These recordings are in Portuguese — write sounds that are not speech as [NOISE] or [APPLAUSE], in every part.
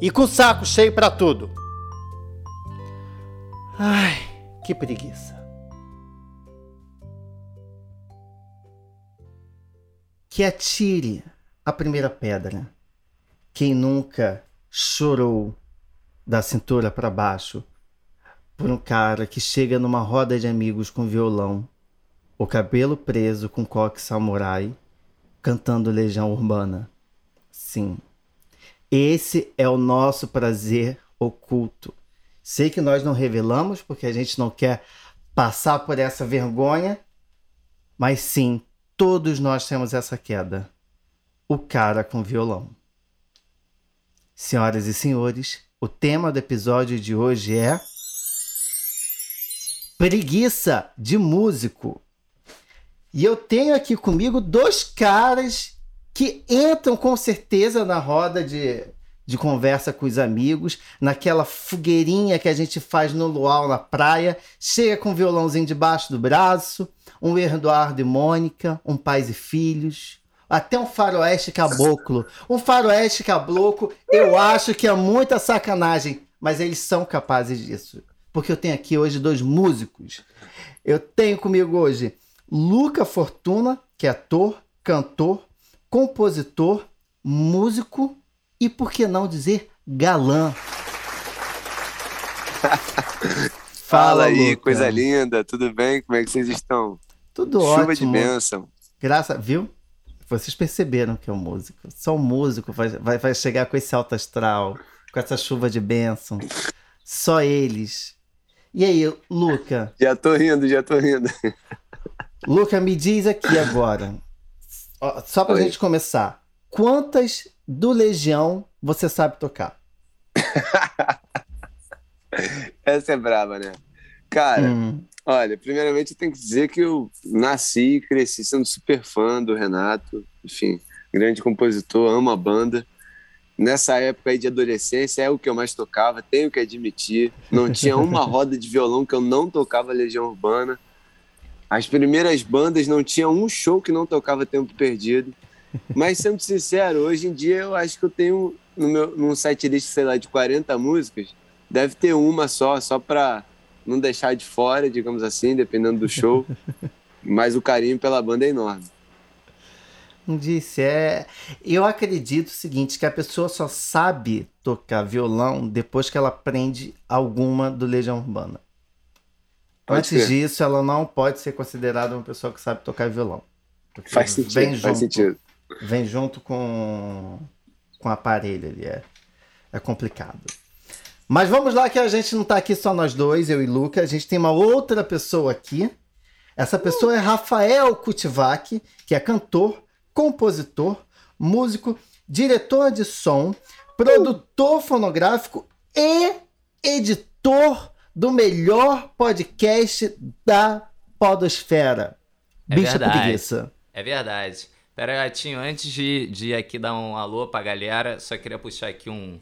e com o saco cheio para tudo. Ai, que preguiça. Que atire a primeira pedra. Quem nunca chorou da cintura para baixo por um cara que chega numa roda de amigos com violão, o cabelo preso com coque samurai, cantando Legião Urbana. Sim, esse é o nosso prazer oculto. Sei que nós não revelamos porque a gente não quer passar por essa vergonha, mas sim, todos nós temos essa queda. O cara com violão. Senhoras e senhores, o tema do episódio de hoje é preguiça de músico. E eu tenho aqui comigo dois caras que entram com certeza na roda de, de conversa com os amigos, naquela fogueirinha que a gente faz no luau na praia, chega com um violãozinho debaixo do braço, um Eduardo e Mônica, um pais e filhos, até um faroeste caboclo. Um faroeste caboclo, eu acho que é muita sacanagem, mas eles são capazes disso. Porque eu tenho aqui hoje dois músicos. Eu tenho comigo hoje Luca Fortuna, que é ator, cantor, compositor, músico e, por que não dizer, galã. [LAUGHS] Fala, aí, Luca. coisa linda, tudo bem? Como é que vocês estão? Tudo Chuva ótimo. Chuva de bênção. Graça, viu? Vocês perceberam que é um músico. Só um músico vai, vai, vai chegar com esse alto astral, com essa chuva de bênção. Só eles. E aí, Luca? Já tô rindo, já tô rindo. Luca, me diz aqui agora. Só pra Oi. gente começar. Quantas do Legião você sabe tocar? [LAUGHS] Essa é brava, né? Cara, hum. olha, primeiramente eu tenho que dizer que eu nasci e cresci sendo super fã do Renato, enfim, grande compositor, amo a banda. Nessa época aí de adolescência é o que eu mais tocava, tenho que admitir. Não tinha uma [LAUGHS] roda de violão que eu não tocava Legião Urbana. As primeiras bandas não tinham um show que não tocava Tempo Perdido. Mas, sendo sincero, hoje em dia eu acho que eu tenho no meu num set list, sei lá, de 40 músicas, deve ter uma só, só para não deixar de fora, digamos assim, dependendo do show. Mas o carinho pela banda é enorme. Disse, é. Eu acredito o seguinte: que a pessoa só sabe tocar violão depois que ela aprende alguma do Legião Urbana. Pode Antes disso, ela não pode ser considerada uma pessoa que sabe tocar violão. Faz sentido, vem junto, faz sentido. Vem junto com, com o aparelho ali. É, é complicado. Mas vamos lá que a gente não está aqui só nós dois, eu e Luca. A gente tem uma outra pessoa aqui. Essa pessoa é Rafael Kutivac, que é cantor, compositor, músico, diretor de som, produtor fonográfico e editor do melhor podcast da podosfera. É Bicha verdade. preguiça. É verdade. Pera aí, Gatinho, antes de, de aqui dar um alô pra galera, só queria puxar aqui um...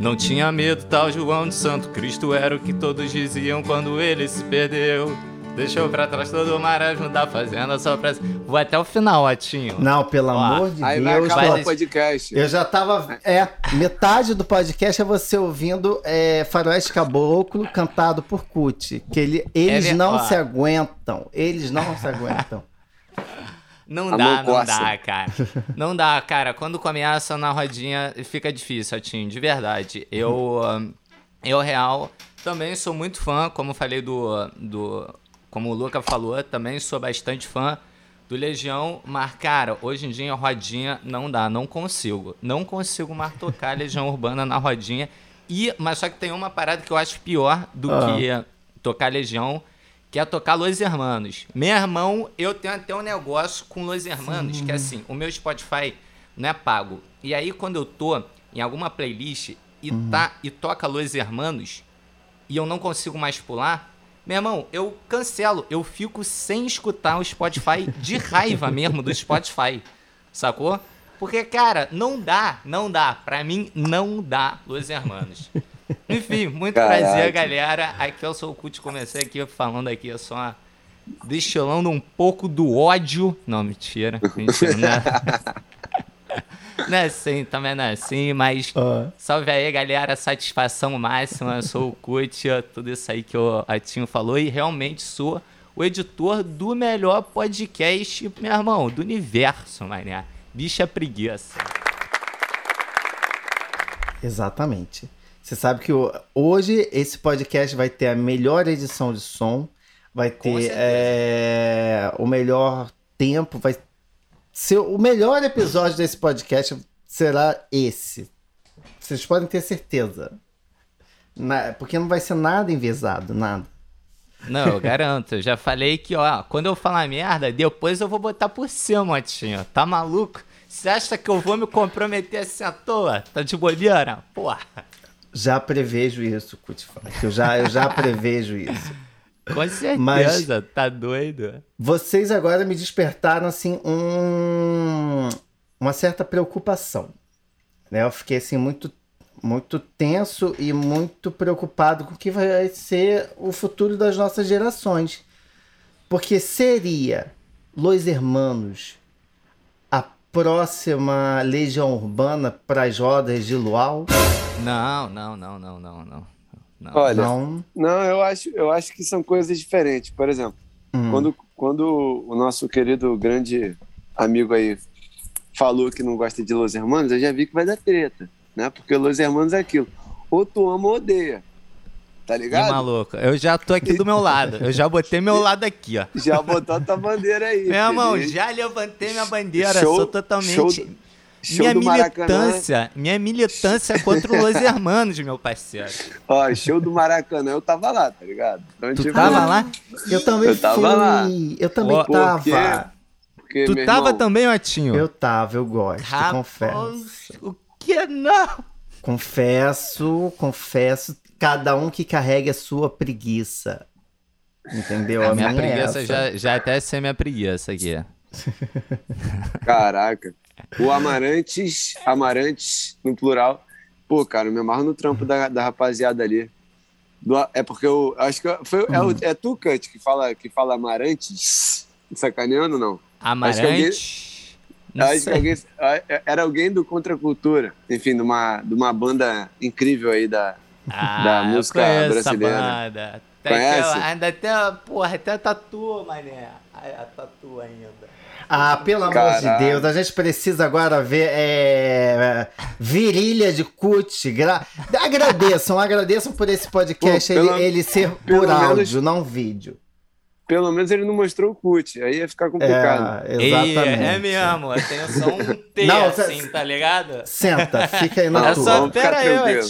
Não tinha medo, tal João de Santo Cristo era o que todos diziam quando ele se perdeu. Deixou pra trás todo o marasmo da fazenda só pra. Vou até o final, Atinho. Não, pelo Ó, amor de aí Deus. Vai acabar o podcast. Eu já tava. É, metade do podcast é você ouvindo é, Faroeste Caboclo cantado por Cut. Que ele, eles é não se aguentam. Eles não se aguentam. Não dá, não dá, cara. Não dá, cara. Quando começa na rodinha, fica difícil, Atinho, de verdade. Eu, eu real, também sou muito fã, como falei do, do como o Luca falou, também sou bastante fã do Legião, mas, cara, hoje em dia a rodinha não dá, não consigo. Não consigo mais tocar [LAUGHS] Legião Urbana na rodinha. E, mas só que tem uma parada que eu acho pior do ah. que tocar Legião, que é tocar Los Hermanos. Meu irmão, eu tenho até um negócio com Los Hermanos, Sim. que é assim, o meu Spotify não é pago. E aí, quando eu tô em alguma playlist e, uhum. tá, e toca Los Hermanos e eu não consigo mais pular, meu irmão, eu cancelo. Eu fico sem escutar o Spotify de raiva mesmo do Spotify. Sacou? Porque, cara, não dá, não dá. Pra mim, não dá Los Hermanos. Enfim, muito Caraca. prazer, galera. Aqui eu sou o Cut, comecei aqui falando aqui só destilando um pouco do ódio. Não, mentira. Mentira, né? [LAUGHS] não é assim, também não é assim, mas uhum. salve aí, galera, satisfação máxima, eu sou o Kutia, tudo isso aí que o Atinho falou, e realmente sou o editor do melhor podcast, meu irmão, do universo, mané. Bicha preguiça. Exatamente. Você sabe que hoje esse podcast vai ter a melhor edição de som, vai ter é, o melhor tempo, vai ser o melhor episódio desse podcast será esse. Vocês podem ter certeza. Na, porque não vai ser nada envezado, nada. Não, eu garanto. Eu já falei que, ó, quando eu falar merda, depois eu vou botar por cima, Motinho. Tá maluco? Você acha que eu vou me comprometer assim à toa? Tá de bobeira? Porra. Já prevejo isso, Cutifã. Eu já, eu já prevejo isso. Com certeza, Mas tá doido. Vocês agora me despertaram assim um, uma certa preocupação. Né? Eu fiquei assim muito muito tenso e muito preocupado com o que vai ser o futuro das nossas gerações. Porque seria Los Hermanos a próxima legião urbana para as rodas de Luau? Não, não, não, não, não, não. Não. Olha, não. não, eu acho, eu acho que são coisas diferentes. Por exemplo, hum. quando, quando o nosso querido grande amigo aí falou que não gosta de Los Hermanos, eu já vi que vai dar treta, né? Porque Los Hermanos é aquilo. Ou tu ama ou odeia. Tá ligado? E maluco, eu já tô aqui do meu lado. Eu já botei meu [LAUGHS] lado aqui, ó. Já botou a tua bandeira aí. Meu irmão, já levantei minha bandeira. Show, sou totalmente. Show, Show minha militância, Maracanã. minha militância contra os [LAUGHS] Hermanos, meu parceiro. Ó, show do Maracanã, eu tava lá, tá ligado? Então, tu tipo, tava lá? Eu também eu tava fui. lá. Eu também tava. Porque, porque, tu tava irmão, também, Otinho? Eu tava, eu gosto, Rapaz, confesso. O que não? Confesso, confesso, cada um que carregue a sua preguiça. Entendeu? A, a minha, minha é preguiça é já, já até ser minha preguiça aqui. [LAUGHS] Caraca. O Amarantes, Amarantes, no plural. Pô, cara, eu me amarro no trampo da, da rapaziada ali. Do, é porque eu acho que foi, é, o, é tu, Cut, que fala, que fala Amarantes? Sacaneando não? Amarantes? Acho que alguém, acho que alguém era alguém do Contracultura, enfim, de uma, de uma banda incrível aí da, ah, da música brasileira. Banda. Conhece? ainda até, porra, até a tatu, mané. A, a tatu ainda. Ah, pelo amor Caralho. de Deus, a gente precisa agora ver é, virilha de cut. Gra... Agradeçam, agradeçam por esse podcast Pô, pelo, ele, ele, ser por áudio, menos, não vídeo. Pelo menos ele não mostrou o cut, aí ia ficar complicado. É, exatamente. é mesmo, tem só um T não, assim, tá ligado? Senta, fica aí [LAUGHS] na é tua. Só, pera aí,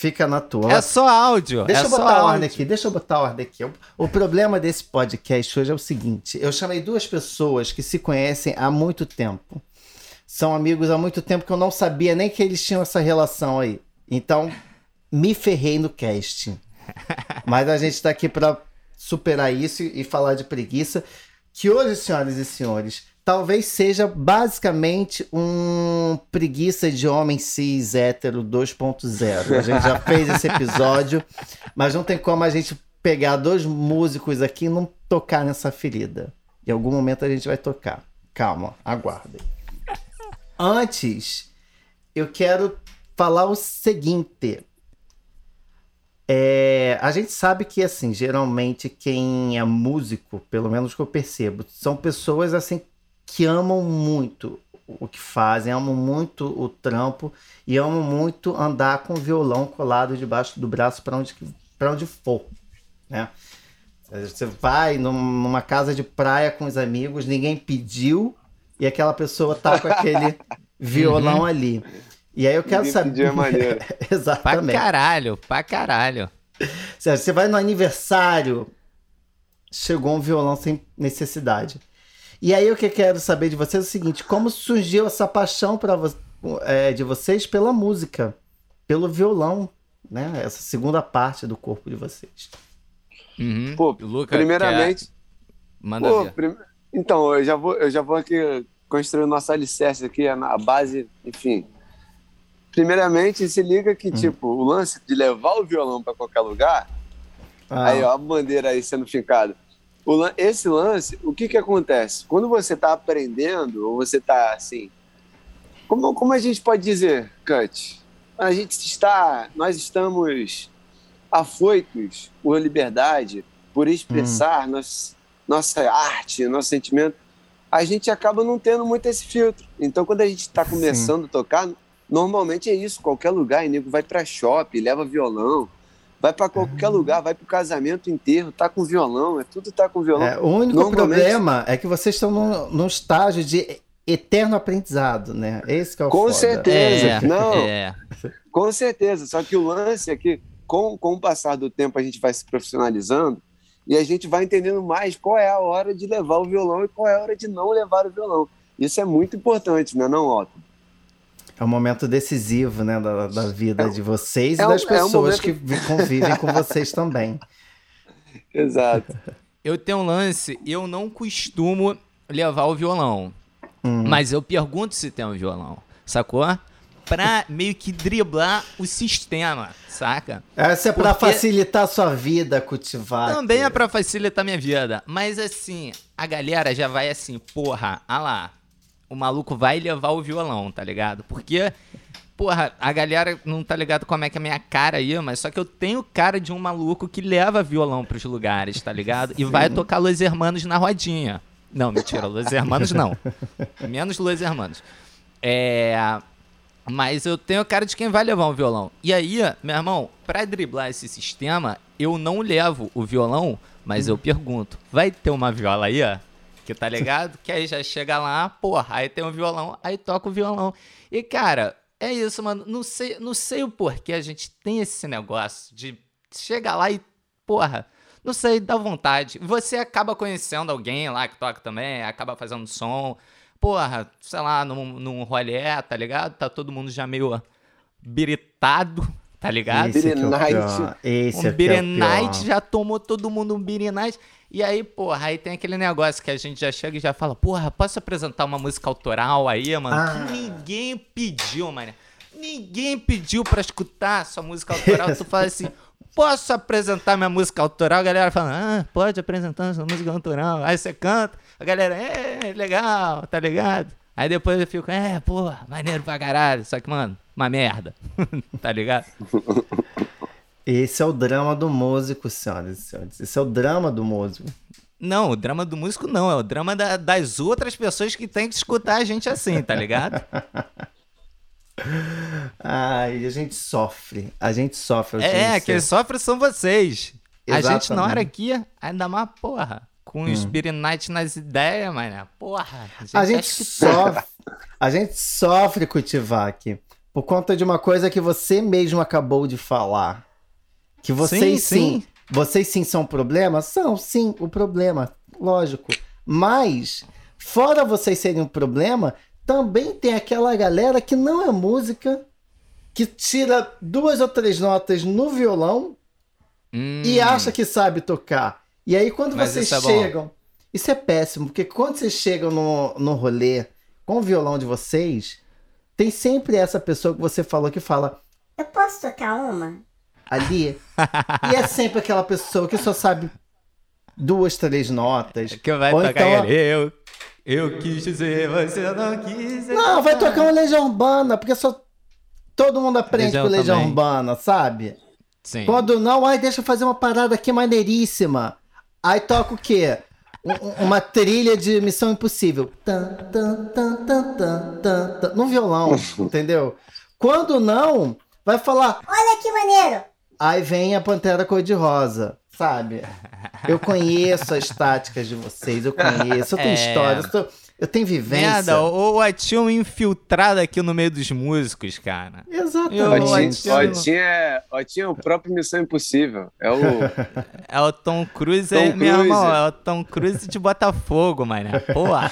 Fica na tua. É só áudio. Deixa é eu botar a ordem aqui. Deixa eu botar a ordem aqui. O, problema desse podcast hoje é o seguinte: eu chamei duas pessoas que se conhecem há muito tempo. São amigos há muito tempo que eu não sabia nem que eles tinham essa relação aí. Então, me ferrei no casting. [LAUGHS] Mas a gente está aqui para superar isso e falar de preguiça. Que hoje, senhoras e senhores, talvez seja basicamente um preguiça de homem cis hétero 2.0. A gente já fez esse episódio, mas não tem como a gente pegar dois músicos aqui e não tocar nessa ferida. Em algum momento a gente vai tocar. Calma, aguardem. Antes, eu quero falar o seguinte. É, a gente sabe que, assim, geralmente quem é músico, pelo menos que eu percebo, são pessoas, assim, que amam muito o que fazem, amam muito o trampo e amam muito andar com o violão colado debaixo do braço para onde, onde for, né? Você vai numa casa de praia com os amigos, ninguém pediu e aquela pessoa tá com aquele [LAUGHS] violão uhum. ali. E aí eu quero ninguém saber. Pediu maneiro. [LAUGHS] Exatamente. Pra caralho, pra caralho. Você vai no aniversário chegou um violão sem necessidade. E aí o que eu quero saber de vocês é o seguinte: como surgiu essa paixão para é, de vocês pela música, pelo violão, né? Essa segunda parte do corpo de vocês. Uhum. Pô, Luca, primeiramente. Quer... Manda pô, prim... Então, eu já vou, eu já vou aqui construir o nosso alicerce aqui, a base, enfim. Primeiramente, se liga que, hum. tipo, o lance de levar o violão para qualquer lugar, ah. aí, ó, a bandeira aí sendo fincada. O, esse lance, o que que acontece? Quando você está aprendendo, ou você está assim. Como, como a gente pode dizer, Cut? A gente está. Nós estamos afoitos por liberdade, por expressar hum. nossa, nossa arte, nosso sentimento. A gente acaba não tendo muito esse filtro. Então, quando a gente está começando Sim. a tocar, normalmente é isso. Qualquer lugar, nego vai para shopping, leva violão vai para qualquer uhum. lugar, vai para o casamento inteiro, tá com violão, é tudo tá com violão. É, o único problema é que vocês estão num, num estágio de eterno aprendizado, né? Esse que é o Com foda. certeza, é, não. É. Com certeza, só que o lance é que com, com o passar do tempo a gente vai se profissionalizando e a gente vai entendendo mais qual é a hora de levar o violão e qual é a hora de não levar o violão. Isso é muito importante, né, não, Otto? É um momento decisivo, né, da, da vida é, de vocês é e das um, pessoas é um momento... que convivem com vocês também. [LAUGHS] Exato. Eu tenho um lance, eu não costumo levar o violão. Hum. Mas eu pergunto se tem um violão, sacou? Pra meio que driblar o sistema, saca? Essa é pra Porque... facilitar a sua vida, cultivar. Também é pra facilitar minha vida. Mas assim, a galera já vai assim, porra, ah lá, o maluco vai levar o violão, tá ligado? Porque, porra, a galera não tá ligado como é que é a minha cara aí, mas só que eu tenho cara de um maluco que leva violão pros lugares, tá ligado? E vai tocar Los Hermanos na rodinha. Não, mentira, Los Hermanos não. [LAUGHS] Menos Los Hermanos. É. Mas eu tenho cara de quem vai levar um violão. E aí, meu irmão, pra driblar esse sistema, eu não levo o violão, mas eu pergunto: vai ter uma viola aí, ó? Que tá ligado? que aí já chega lá, porra, aí tem um violão, aí toca o violão. E, cara, é isso, mano. Não sei, não sei o porquê a gente tem esse negócio de chegar lá e, porra, não sei, dá vontade. Você acaba conhecendo alguém lá que toca também, acaba fazendo som. Porra, sei lá, num, num rolê, tá ligado? Tá todo mundo já meio biritado, tá ligado? Esse é um Beer Night já tomou todo mundo um Beer Night. E aí, porra, aí tem aquele negócio que a gente já chega e já fala, porra, posso apresentar uma música autoral aí, mano? Ah. Que ninguém pediu, mano. Ninguém pediu pra escutar sua música autoral. tu fala assim, posso apresentar minha música autoral? A galera fala, ah, pode apresentar sua música autoral. Aí você canta, a galera, é, legal, tá ligado? Aí depois eu fico, é, porra, maneiro pra caralho. Só que, mano, uma merda. [LAUGHS] tá ligado? [LAUGHS] Esse é o drama do músico, senhoras e senhores. Esse é o drama do músico. Não, o drama do músico não, é o drama da, das outras pessoas que tem que escutar a gente assim, tá ligado? [LAUGHS] Ai, a gente sofre. A gente sofre. É, quem sofre são vocês. Exatamente. A gente na hora aqui, ainda mais, porra, com hum. Night nas ideias, mano. Porra. A gente, a gente sofre. A gente sofre aqui. Por conta de uma coisa que você mesmo acabou de falar. Que vocês sim, sim, sim. Vocês sim são problema? São, sim, o problema. Lógico. Mas, fora vocês serem um problema, também tem aquela galera que não é música, que tira duas ou três notas no violão hum. e acha que sabe tocar. E aí, quando Mas vocês isso é chegam. Bom. Isso é péssimo, porque quando vocês chegam no, no rolê com o violão de vocês, tem sempre essa pessoa que você falou que fala: Eu posso tocar uma? Ali. e é sempre aquela pessoa que só sabe duas, três notas. Que vai tocar então... eu, eu quis dizer, você não quis. Não, vai tocar uma Legião Urbana, porque só todo mundo aprende Legião com Legião também. Urbana, sabe? Sim. Quando não, ai, deixa eu fazer uma parada aqui maneiríssima. Aí toca o quê? Um, uma trilha de Missão Impossível. Tan, tan, tan, tan, tan, tan, no violão, [LAUGHS] entendeu? Quando não, vai falar: Olha que maneiro! Aí vem a Pantera Cor-de-Rosa, sabe? Eu conheço as táticas de vocês, eu conheço, eu tenho é... história. Eu sou, Eu tenho vivência. Merda, o Atinho um infiltrado aqui no meio dos músicos, cara. Exatamente. O Atinho é, é o próprio Missão Impossível. É o. [LAUGHS] É o Tom Cruise, Tom é, Cruise. meu irmão, é o Tom Cruise de Botafogo, mano. Porra.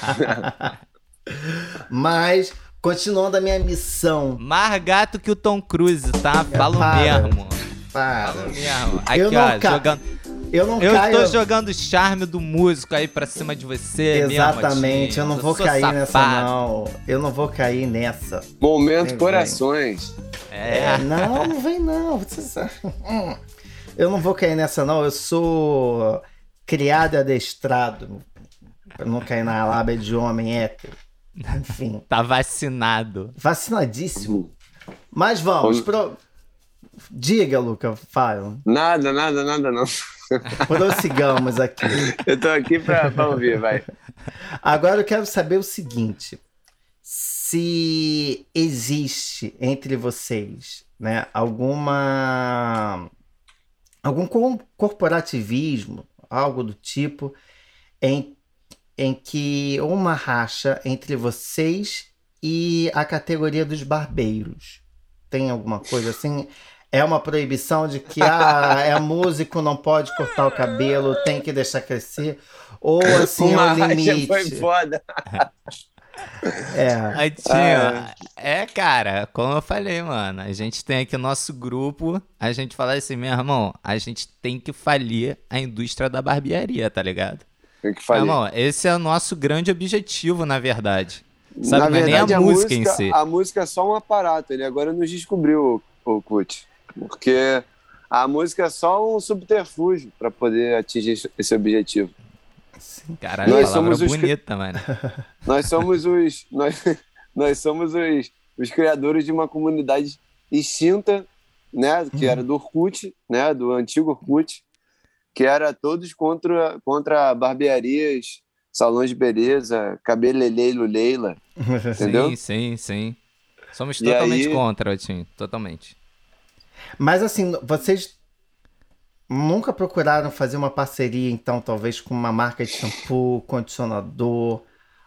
[LAUGHS] Mas, continuando a minha missão. Mais gato que o Tom Cruise, tá? Falo mesmo. Para. Aqui, ó, ca... jogando. Eu não eu caio. Eu tô jogando o charme do músico aí pra cima de você. Exatamente, mesmo, eu não vou cair safado. nessa, não. Eu não vou cair nessa. Momento vem, corações. É. é. Não, não vem não. Eu não vou cair nessa, não. Eu sou criado e adestrado. Pra não cair na lábia de homem hétero. Enfim. tá vacinado. Vacinadíssimo. Mas vamos. Pro... Diga, Luca, fala. Nada, nada, nada, não. Prossigamos aqui. Eu tô aqui pra, pra ouvir, vai. Agora eu quero saber o seguinte: se existe entre vocês, né, alguma algum corporativismo, algo do tipo, em, em que uma racha entre vocês e a categoria dos barbeiros. Tem alguma coisa assim? É uma proibição de que ah, é músico, não pode cortar o cabelo, tem que deixar crescer. Ou [LAUGHS] assim, uma é o limite. Foi foda. É. Aí tinha, é, cara, como eu falei, mano, a gente tem aqui o nosso grupo, a gente fala assim, meu irmão, a gente tem que falir a indústria da barbearia, tá ligado? Tem que falir. Meu irmão, esse é o nosso grande objetivo, na verdade. Sabe, na verdade, nem a, a música, música, em si. A música é só um aparato, ele agora nos descobriu, o, o Kut. Porque a música é só um subterfúgio para poder atingir esse objetivo. Caralho, nós somos bonita, os... mano. [LAUGHS] Nós somos os nós, [LAUGHS] nós somos os, os criadores de uma comunidade extinta, né, que uhum. era do Orkut, né, do antigo Orkut, que era todos contra contra barbearias, salões de beleza, cabeleleilo leila, [LAUGHS] entendeu? Sim, sim, sim. Somos totalmente aí... contra, Tim, totalmente. Mas assim, vocês nunca procuraram fazer uma parceria, então, talvez com uma marca de shampoo, condicionador,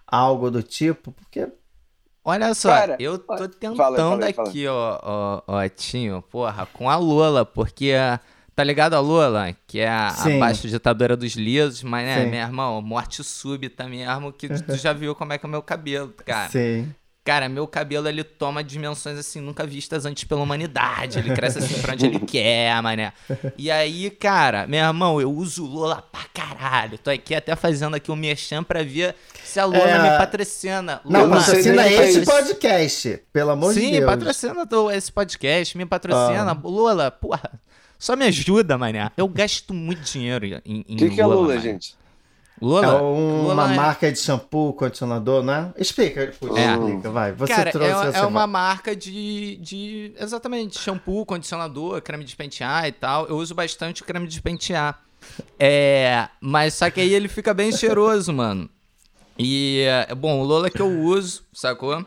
algo do tipo? Porque. Olha só, Cara, eu tô tentando fala, fala, aqui, fala. ó, ó, ó, Tinho, porra, com a Lola, porque. Tá ligado a Lola? Que é a, a baixa ditadora dos lisos, mas, né, Sim. meu irmão, morte súbita mesmo, que [LAUGHS] tu já viu como é que é o meu cabelo, cara. Sim. Cara, meu cabelo ele toma dimensões assim nunca vistas antes pela humanidade. Ele cresce assim pra onde ele [LAUGHS] quer, mané. E aí, cara, meu irmão, eu uso Lola pra caralho. Tô aqui até fazendo aqui um merchan pra ver se a Lola é... me patrocina. Lola, não, patrocina esse podcast, pelo amor Sim, de Deus. Sim, patrocina esse podcast, me patrocina. Ah. Lola, porra, só me ajuda, mané. Eu gasto muito dinheiro em, em que que é Lola, mané. gente? Lula, é uma Lula é- marca é... de shampoo, condicionador, né? Explica, explica, é. vai. Você Cara, trouxe é, é uma marca de, de. Exatamente, shampoo, condicionador, creme de pentear e tal. Eu uso bastante creme de pentear. É. Mas só que aí ele fica bem cheiroso, mano. E, bom, o Lola que eu uso, sacou?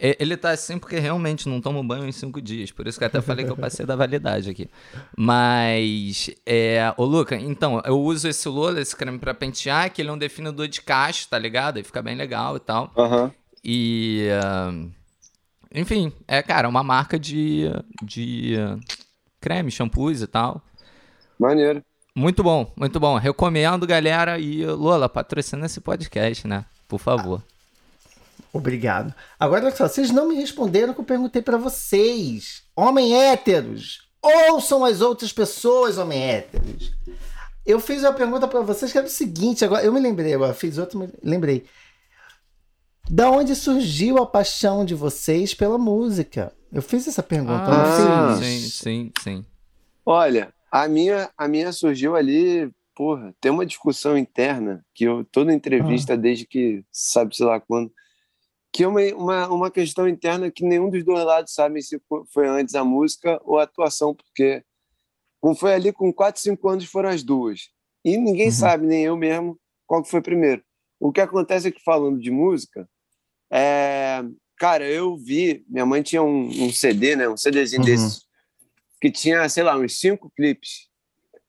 Ele tá assim porque realmente não tomo banho em cinco dias. Por isso que eu até falei que eu passei da validade aqui. Mas, é, ô Luca, então, eu uso esse Lola, esse creme pra pentear, que ele é um definidor de cacho, tá ligado? E fica bem legal e tal. Uhum. E. Uh, enfim, é, cara, uma marca de, de uh, creme, shampoos e tal. Maneiro. Muito bom, muito bom. Recomendo, galera. E Lola, patrocina esse podcast, né? Por favor. Ah. Obrigado. Agora, olha só, vocês não me responderam o que eu perguntei para vocês. Homem héteros, ouçam as outras pessoas, homem héteros. Eu fiz uma pergunta para vocês que era o seguinte, agora eu me lembrei, agora fiz outra, me lembrei. Da onde surgiu a paixão de vocês pela música? Eu fiz essa pergunta. Ah, sim, sim, sim. Olha, a minha, a minha surgiu ali, porra, tem uma discussão interna que eu toda entrevista ah. desde que sabe sei lá quando que é uma, uma, uma questão interna que nenhum dos dois lados sabe se foi antes a música ou a atuação, porque como foi ali com 4, 5 anos foram as duas. E ninguém uhum. sabe, nem eu mesmo, qual que foi primeiro. O que acontece é que falando de música, é... cara, eu vi, minha mãe tinha um, um CD, né, um CDzinho uhum. desses, que tinha, sei lá, uns cinco clipes.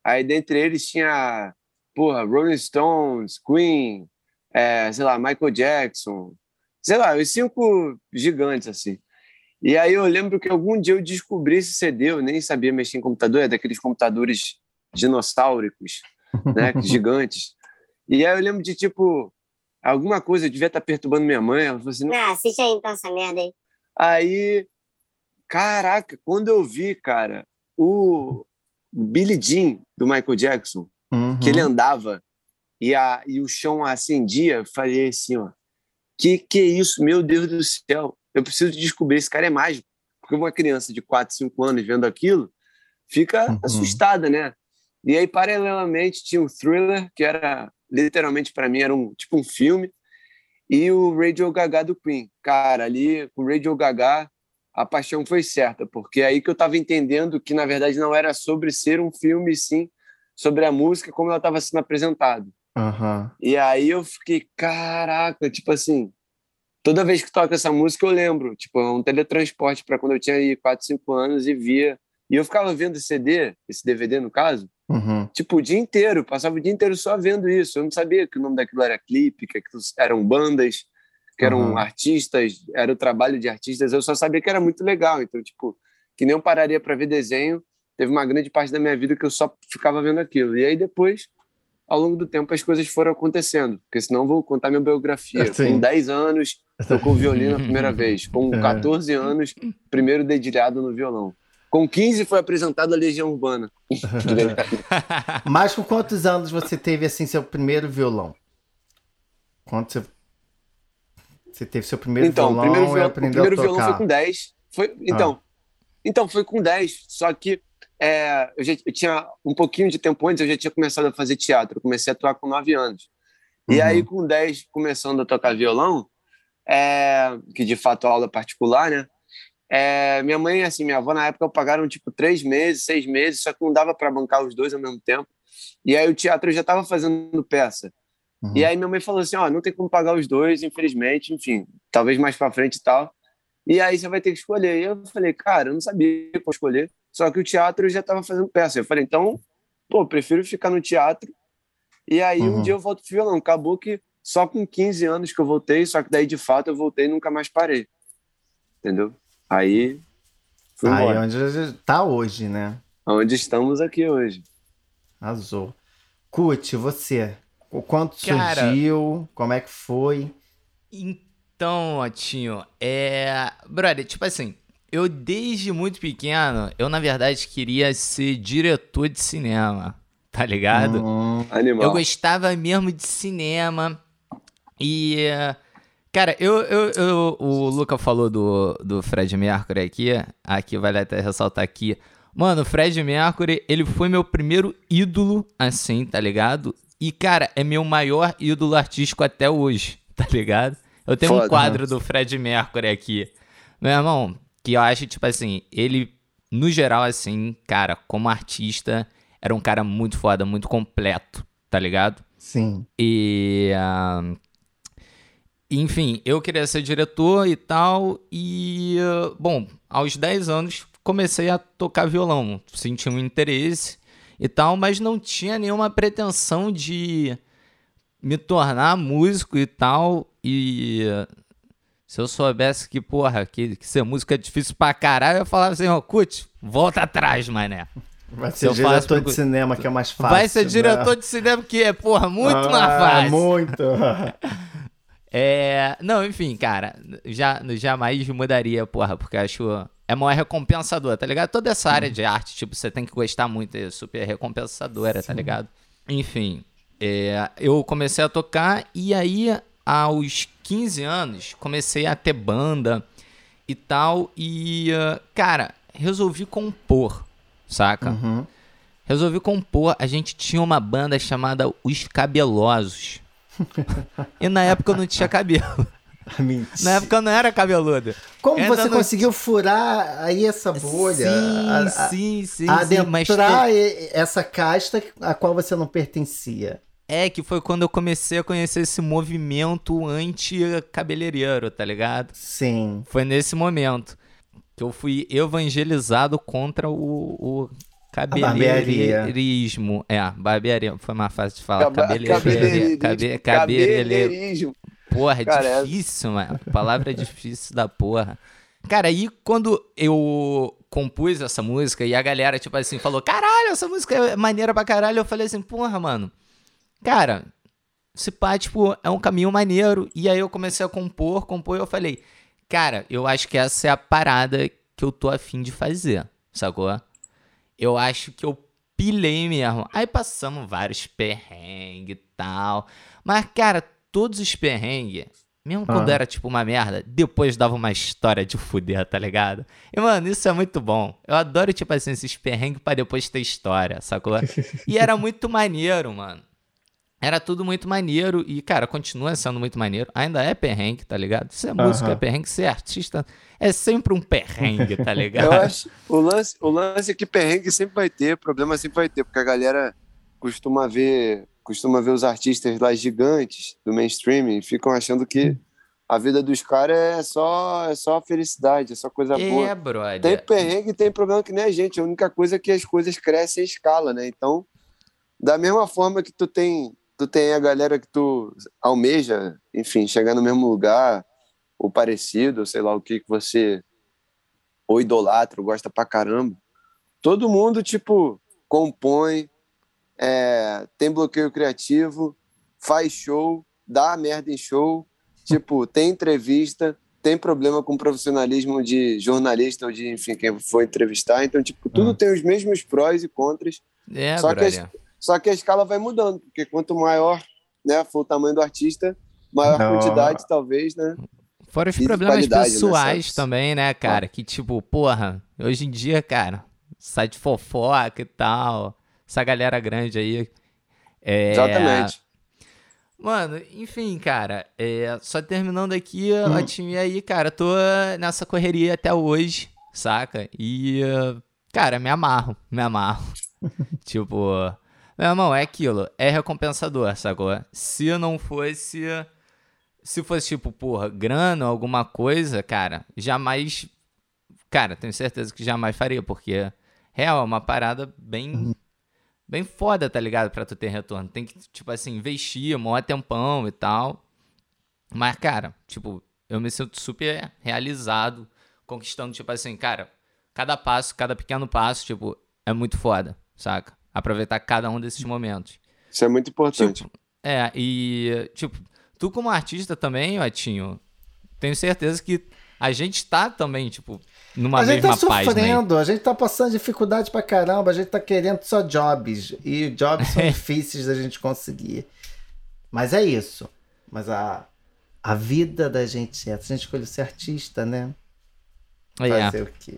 Aí dentre eles tinha, porra, Rolling Stones, Queen, é, sei lá, Michael Jackson, sei lá, os cinco gigantes, assim. E aí eu lembro que algum dia eu descobri esse CD, eu nem sabia mexer em computador, é daqueles computadores dinossáuricos, né, [LAUGHS] gigantes. E aí eu lembro de, tipo, alguma coisa, eu devia estar perturbando minha mãe, ela falou assim... Não, assiste aí então essa merda aí. Aí, caraca, quando eu vi, cara, o Billy Jean, do Michael Jackson, uhum. que ele andava e, a, e o chão acendia, falei assim, ó, que que é isso? Meu Deus do céu, eu preciso descobrir, esse cara é mágico. Porque uma criança de 4, 5 anos vendo aquilo, fica uhum. assustada, né? E aí, paralelamente, tinha o Thriller, que era, literalmente, para mim, era um tipo um filme, e o Radio Gaga do Queen. Cara, ali, com o Radio Gaga, a paixão foi certa, porque é aí que eu estava entendendo que, na verdade, não era sobre ser um filme, sim sobre a música como ela estava sendo apresentada. Uhum. E aí eu fiquei, caraca, tipo assim, toda vez que toca essa música eu lembro, tipo, é um teletransporte para quando eu tinha aí 4, 5 anos e via. E eu ficava vendo esse CD, esse DVD no caso, uhum. tipo, o dia inteiro, passava o dia inteiro só vendo isso. Eu não sabia que o nome daquilo era clipe, que eram bandas, que eram uhum. artistas, era o trabalho de artistas. Eu só sabia que era muito legal. Então, tipo, que nem eu pararia para ver desenho, teve uma grande parte da minha vida que eu só ficava vendo aquilo. E aí depois, ao longo do tempo, as coisas foram acontecendo. Porque senão eu vou contar minha biografia. [LAUGHS] Sim. Com 10 anos, tocou violino a primeira vez. Com 14 [LAUGHS] é. anos, primeiro dedilhado no violão. Com 15 foi apresentado a Legião Urbana. [LAUGHS] Mas com quantos anos você teve assim seu primeiro violão? Quanto você, você teve seu primeiro então, violão? Primeiro violão, o primeiro violão foi com 10. Foi, então, ah. então, foi com 10. Só que é, eu, já, eu tinha um pouquinho de tempo antes, eu já tinha começado a fazer teatro. Eu comecei a atuar com 9 anos. Uhum. E aí, com 10, começando a tocar violão, é, que de fato é aula particular, né? É, minha mãe, assim, minha avó na época pagaram tipo três meses, seis meses, só que não dava para bancar os dois ao mesmo tempo. E aí o teatro já estava fazendo peça. Uhum. E aí minha mãe falou assim, ó, oh, não tem como pagar os dois, infelizmente, enfim, talvez mais para frente e tal. E aí você vai ter que escolher. E eu falei, cara, eu não sabia qual escolher. Só que o teatro eu já estava fazendo peça. Eu falei, então, pô, prefiro ficar no teatro. E aí uhum. um dia eu volto pro violão. Acabou que só com 15 anos que eu voltei, só que daí de fato eu voltei e nunca mais parei. Entendeu? Aí. Fui aí embora. onde está hoje, né? Onde estamos aqui hoje. Azul. Cut, você. Quanto Cara, surgiu? Como é que foi? Então, Otinho, é. Brother, tipo assim, eu desde muito pequeno, eu na verdade queria ser diretor de cinema, tá ligado? Animal. Eu gostava mesmo de cinema e. Cara, eu, eu, eu, o Luca falou do, do Fred Mercury aqui, aqui vale até ressaltar aqui. Mano, o Fred Mercury, ele foi meu primeiro ídolo, assim, tá ligado? E, cara, é meu maior ídolo artístico até hoje, [LAUGHS] tá ligado? Eu tenho Foda, um quadro né? do Fred Mercury aqui. Meu irmão, que eu acho, tipo assim, ele, no geral, assim, cara, como artista, era um cara muito foda, muito completo, tá ligado? Sim. E. Uh, enfim, eu queria ser diretor e tal, e. Uh, bom, aos 10 anos comecei a tocar violão, senti um interesse e tal, mas não tinha nenhuma pretensão de me tornar músico e tal. E se eu soubesse que, porra, que, que ser música é difícil pra caralho, eu falava assim, ó, Cut, volta atrás, mané. Vai ser diretor de cinema, que é mais fácil. Vai ser diretor né? de cinema, que é, porra, muito ah, mais fácil. Muito. [LAUGHS] é. Não, enfim, cara, já, jamais mudaria, porra, porque acho. É maior recompensador, tá ligado? Toda essa área de arte, tipo, você tem que gostar muito, é super recompensadora, tá Sim. tá ligado? Enfim, é, eu comecei a tocar e aí aos 15 anos, comecei a ter banda e tal. E, uh, cara, resolvi compor, saca? Uhum. Resolvi compor. A gente tinha uma banda chamada Os Cabelosos. [LAUGHS] e na época eu não tinha cabelo. [LAUGHS] Mentira. Na época eu não era cabeludo. Como você não... conseguiu furar aí essa bolha? Sim, a, a, sim, sim. Adentrar sim, essa casta a qual você não pertencia. É, que foi quando eu comecei a conhecer esse movimento anti-cabeleireiro, tá ligado? Sim. Foi nesse momento que eu fui evangelizado contra o, o Cabeleireirismo. É, barbearia. Foi uma fase de falar. Caba cabeleireirismo. Cabe, cabeleireirismo. Porra, é Cara, é difícil, mano. Palavra difícil da porra. Cara, aí quando eu compus essa música e a galera, tipo assim, falou: caralho, essa música é maneira pra caralho, eu falei assim: porra, mano. Cara, esse pá, tipo, é um caminho maneiro. E aí eu comecei a compor, compor, e eu falei: cara, eu acho que essa é a parada que eu tô afim de fazer, sacou? Eu acho que eu pilei mesmo. Aí passamos vários perrengues e tal. Mas, cara, todos os perrengues, mesmo ah. quando era tipo uma merda, depois dava uma história de fuder, tá ligado? E, mano, isso é muito bom. Eu adoro, tipo assim, esses perrengues pra depois ter história, sacou? [LAUGHS] E era muito maneiro, mano. Era tudo muito maneiro e, cara, continua sendo muito maneiro. Ainda é perrengue, tá ligado? Ser música é perrengue, ser artista é sempre um perrengue, tá [LAUGHS] ligado? Eu acho, o lance, o lance é que perrengue sempre vai ter, problema sempre vai ter, porque a galera costuma ver, costuma ver os artistas lá gigantes do mainstream e ficam achando que a vida dos caras é só, é só felicidade, é só coisa é, boa. É, brother. Tem perrengue, tem problema que nem a gente. A única coisa é que as coisas crescem em escala, né? Então, da mesma forma que tu tem tu tem a galera que tu almeja, enfim, chegar no mesmo lugar, ou parecido, sei lá o que que você ou idolatra, ou gosta pra caramba. Todo mundo, tipo, compõe, é, tem bloqueio criativo, faz show, dá merda em show, tipo, tem entrevista, tem problema com profissionalismo de jornalista ou de, enfim, quem for entrevistar. Então, tipo, tudo uhum. tem os mesmos prós e contras. É, só que, as, só que a escala vai mudando, porque quanto maior né, for o tamanho do artista, maior Não. quantidade, talvez, né? Fora os problemas né, pessoais né, também, né, cara? Que tipo, porra, hoje em dia, cara, sai de fofoca e tal. Essa galera grande aí. É... Exatamente. Mano, enfim, cara, é... só terminando aqui, hum. a time aí, cara, tô nessa correria até hoje, saca? E, cara, me amarro, me amarro. [LAUGHS] tipo, meu irmão, é aquilo. É recompensador, sacou? Se não fosse. Se fosse tipo, porra, grana, alguma coisa, cara, jamais. Cara, tenho certeza que jamais faria, porque. Real, é uma parada bem. Uhum. Bem foda, tá ligado? Pra tu ter retorno. Tem que, tipo assim, investir, maior tempão e tal. Mas, cara, tipo, eu me sinto super realizado, conquistando, tipo assim, cara, cada passo, cada pequeno passo, tipo, é muito foda, saca? Aproveitar cada um desses momentos. Isso é muito importante. Tipo, é, e, tipo, tu como artista também, Otinho, tenho certeza que a gente tá também, tipo, numa mesma página. A gente tá sofrendo, a gente tá passando dificuldade pra caramba, a gente tá querendo só jobs. E jobs são [LAUGHS] difíceis da gente conseguir. Mas é isso. Mas a, a vida da gente é. A gente escolheu ser artista, né? É. Fazer o quê?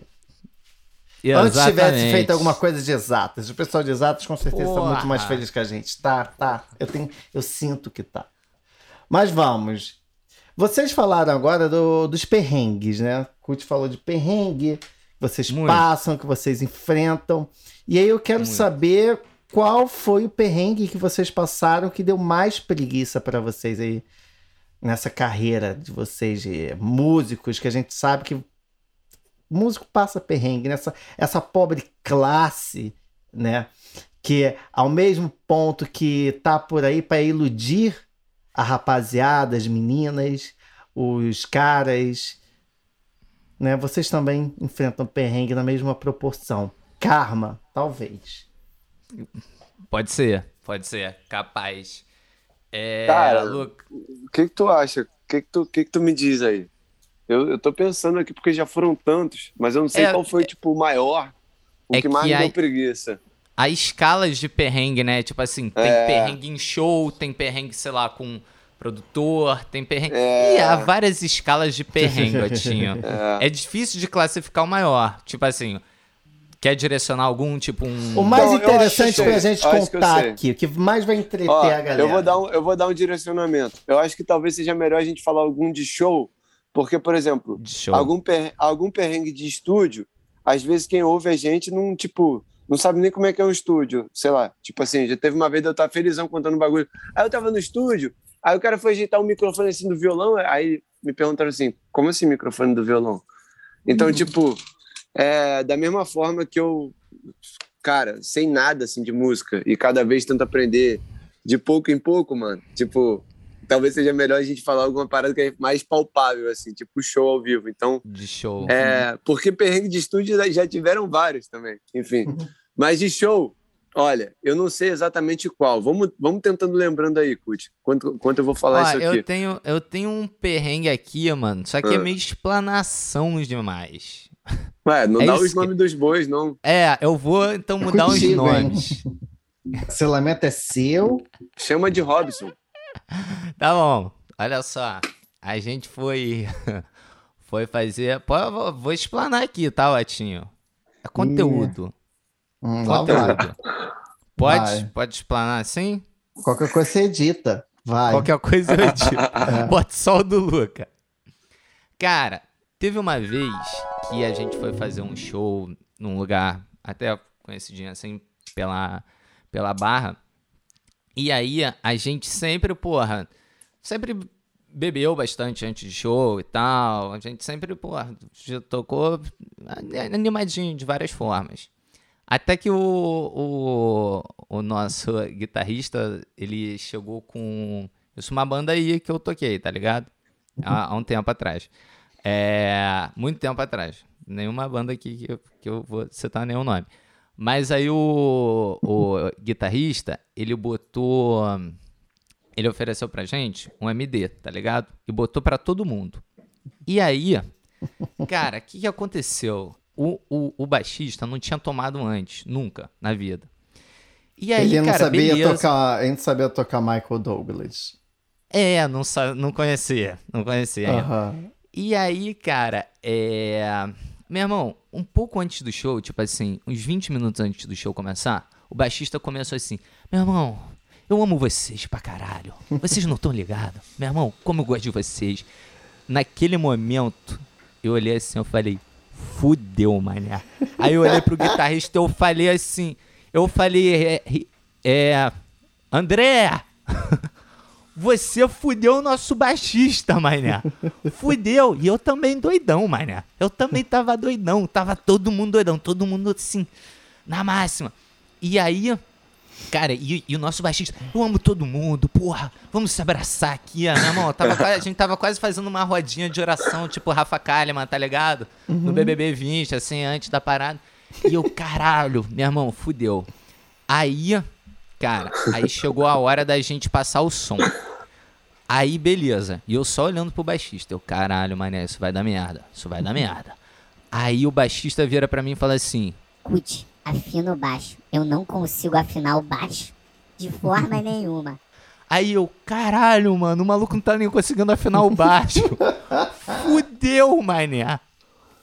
Exatamente. Antes tivesse feito alguma coisa de exatas. O pessoal de exatas com certeza está muito mais feliz que a gente. Tá, tá. Eu, tenho, eu sinto que tá. Mas vamos. Vocês falaram agora do, dos perrengues, né? Kut falou de perrengue, que vocês muito. passam, que vocês enfrentam. E aí eu quero muito. saber qual foi o perrengue que vocês passaram que deu mais preguiça para vocês aí nessa carreira de vocês de músicos, que a gente sabe que músico passa perrengue nessa essa pobre classe, né? Que ao mesmo ponto que tá por aí para iludir a rapaziada, as meninas, os caras, né? Vocês também enfrentam perrengue na mesma proporção. Karma, talvez. Pode ser, pode ser, capaz. É, Cara, o que, que tu acha? O que, que, tu, que, que tu me diz aí? Eu, eu tô pensando aqui porque já foram tantos, mas eu não sei é, qual foi, é, tipo, o maior, o é que mais que me deu preguiça. Há escalas de perrengue, né? Tipo assim, tem é. perrengue em show, tem perrengue, sei lá, com produtor, tem perrengue. É. E há várias escalas de perrengue, Otinho. [LAUGHS] É. é difícil de classificar o maior. Tipo assim, quer direcionar algum, tipo um. O mais interessante pra gente contar aqui, o que mais vai entreter Ó, a galera. Eu vou, dar um, eu vou dar um direcionamento. Eu acho que talvez seja melhor a gente falar algum de show porque, por exemplo, algum, per, algum perrengue de estúdio, às vezes quem ouve a gente não, tipo, não sabe nem como é que é um estúdio, sei lá. Tipo assim, já teve uma vez eu tava felizão contando um bagulho. Aí eu tava no estúdio, aí o cara foi ajeitar o microfone assim do violão, aí me perguntaram assim, como assim microfone do violão? Então, uhum. tipo, é, da mesma forma que eu cara, sem nada, assim, de música. E cada vez tento aprender de pouco em pouco, mano. Tipo, talvez seja melhor a gente falar alguma parada que é mais palpável, assim, tipo show ao vivo. Então. De show. É, porque perrengue de estúdio já tiveram vários também. Enfim. Mas de show, olha, eu não sei exatamente qual. Vamos, vamos tentando lembrando aí, Kut. Quanto, quanto eu vou falar isso aqui. Eu tenho, eu tenho um perrengue aqui, mano. Só que é ah. é meio explanação demais. Ué, não é dá os nomes dos bois, não. É, eu vou então é mudar os nomes. O selamento é seu. Chama de Robson. [LAUGHS] Tá bom. Olha só. A gente foi. [LAUGHS] foi fazer. Pô, vou explanar aqui, tá, Latinho? É conteúdo. Hum, conteúdo. Pode, vai. pode explanar assim? Qualquer coisa você edita. Vai. Qualquer coisa eu edito. [LAUGHS] é. Bota só o do Luca. Cara, teve uma vez que a gente foi fazer um show num lugar até conhecidinho assim pela, pela Barra. E aí a gente sempre, porra, sempre bebeu bastante antes de show e tal. A gente sempre, porra, tocou animadinho de várias formas. Até que o, o, o nosso [LAUGHS] guitarrista, ele chegou com... Isso uma banda aí que eu toquei, tá ligado? Há, há um tempo atrás. É, muito tempo atrás. Nenhuma banda aqui que que eu vou citar nenhum nome. Mas aí o, o guitarrista, ele botou. Ele ofereceu pra gente um MD, tá ligado? E botou pra todo mundo. E aí, cara, o que, que aconteceu? O, o, o baixista não tinha tomado antes, nunca, na vida. E aí, ele não cara, sabia beleza. tocar, ele não sabia tocar Michael Douglas. É, não, não conhecia, não conhecia. Uhum. E aí, cara, é meu irmão, um pouco antes do show, tipo assim, uns 20 minutos antes do show começar, o baixista começou assim: Meu irmão, eu amo vocês pra caralho. Vocês não estão ligados? Meu irmão, como eu gosto de vocês. Naquele momento, eu olhei assim, eu falei, fudeu, mané. Aí eu olhei pro guitarrista eu falei assim, eu falei, é, é André, você fudeu o nosso baixista, mané. [LAUGHS] Fudeu. E eu também doidão, mané. Eu também tava doidão. Tava todo mundo doidão. Todo mundo assim, na máxima. E aí, cara, e, e o nosso baixista, eu amo todo mundo, porra, vamos se abraçar aqui, ó, meu irmão. Tava, a gente tava quase fazendo uma rodinha de oração, tipo Rafa Kalimann, tá ligado? Uhum. No BBB 20, assim, antes da parada. E eu, caralho, meu irmão, fudeu. Aí, Cara, aí chegou a hora da gente passar o som. Aí, beleza. E eu só olhando pro baixista. Eu, caralho, mané, isso vai dar merda. Isso vai dar merda. Aí o baixista vira para mim e fala assim: Cut, afina o baixo. Eu não consigo afinar o baixo. De forma [LAUGHS] nenhuma. Aí eu, caralho, mano, o maluco não tá nem conseguindo afinar o baixo. [LAUGHS] Fudeu, mané.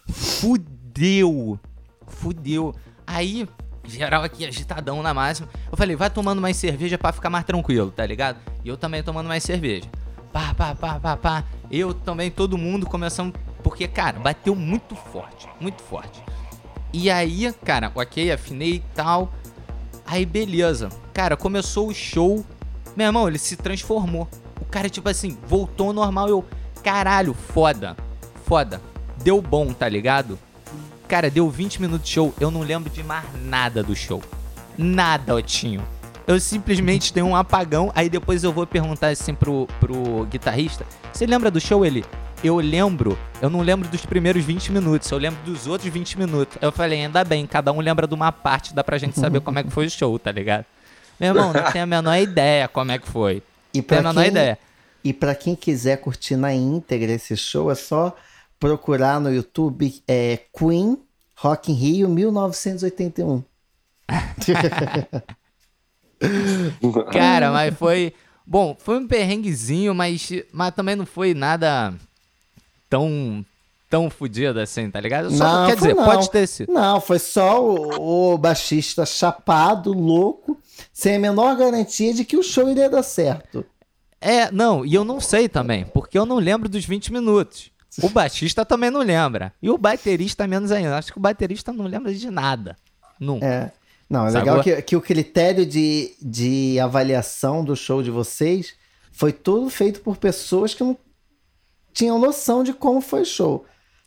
Fudeu. Fudeu. Aí, geral aqui agitadão na máxima. Eu falei, vai tomando mais cerveja para ficar mais tranquilo, tá ligado? E eu também tomando mais cerveja. Pá, pá, pá, pá, pá. Eu também, todo mundo começando. Porque, cara, bateu muito forte, muito forte. E aí, cara, ok, afinei e tal. Aí, beleza. Cara, começou o show. Meu irmão, ele se transformou. O cara, tipo assim, voltou ao normal. Eu, caralho, foda. Foda. Deu bom, tá ligado? Cara, deu 20 minutos de show, eu não lembro de mais nada do show. Nada, Otinho. Eu simplesmente tenho um apagão, aí depois eu vou perguntar assim pro, pro guitarrista. Você lembra do show? Ele, eu lembro, eu não lembro dos primeiros 20 minutos, eu lembro dos outros 20 minutos. Eu falei, ainda bem, cada um lembra de uma parte, dá pra gente saber como é que foi o show, tá ligado? Meu irmão, não tenho a menor [LAUGHS] ideia como é que foi. E pra a menor quem, ideia. E pra quem quiser curtir na íntegra esse show, é só procurar no YouTube é, Queen Rock in Rio 1981. [LAUGHS] Cara, mas foi. Bom, foi um perrenguezinho, mas, mas também não foi nada tão tão fodido assim, tá ligado? Só, não, quer dizer, não. pode ter sido. Não, foi só o, o, baixista chapado, louco, sem a menor garantia de que o show iria dar certo. É, não, e eu não sei também, porque eu não lembro dos 20 minutos. O baixista também não lembra. E o baterista menos ainda. Acho que o baterista não lembra de nada. Nunca. É. Não, é legal que, que o critério de, de avaliação do show de vocês foi tudo feito por pessoas que não tinham noção de como foi o show.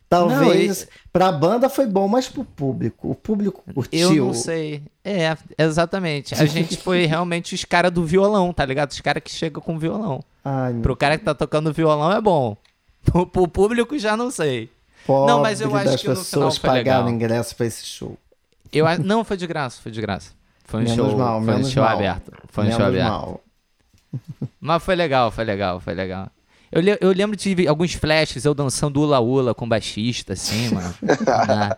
Talvez não, pra banda foi bom, mas pro público. O público curtiu. Eu não sei. É, exatamente. A gente foi [LAUGHS] realmente os caras do violão, tá ligado? Os caras que chegam com violão. Ai, Pro cara que tá tocando violão é bom. Pro, público já não sei. Pobre não, mas eu acho que no final foi legal. ingresso pra esse show. Eu, não, foi de graça, foi de graça. Foi um menos show, mal, foi um show mal. aberto. Foi um menos show aberto. Mal. [LAUGHS] Mas foi legal, foi legal, foi legal. Eu, eu lembro de alguns flashes, eu dançando ula-ula com baixista, assim, [LAUGHS] mano. né?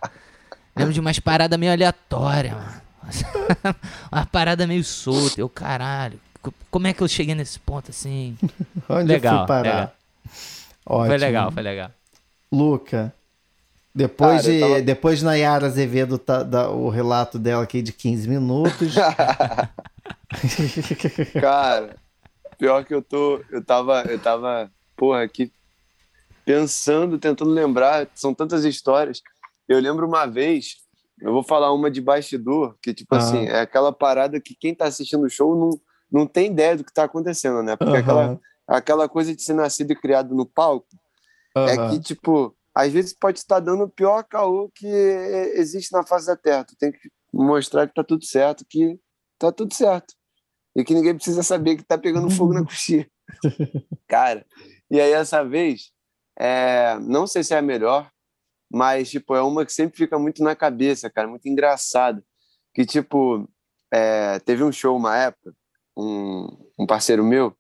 Lembro de umas paradas meio aleatórias, mano. [LAUGHS] Uma parada meio solta. Eu, caralho, como é que eu cheguei nesse ponto assim? Onde legal, eu fui parar? Legal. Ótimo. Foi legal, foi legal. Luca, depois Cara, de tava... depois de Nayara Azevedo tá, da, o relato dela aqui de 15 minutos. [LAUGHS] Cara, pior que eu tô, eu tava, eu tava, porra, aqui pensando, tentando lembrar, são tantas histórias. Eu lembro uma vez, eu vou falar uma de bastidor, que tipo ah. assim, é aquela parada que quem tá assistindo o show não, não tem ideia do que tá acontecendo, né? Porque uhum. aquela, aquela coisa de ser nascido e criado no palco uhum. é que, tipo, às vezes pode estar dando o pior caô que existe na face da Terra. Tu tem que mostrar que tá tudo certo, que tá tudo certo. E que ninguém precisa saber que tá pegando fogo na [LAUGHS] coxinha. Cara, e aí essa vez, é, não sei se é a melhor, mas, tipo, é uma que sempre fica muito na cabeça, cara, muito engraçada. Que, tipo, é, teve um show uma época, um, um parceiro meu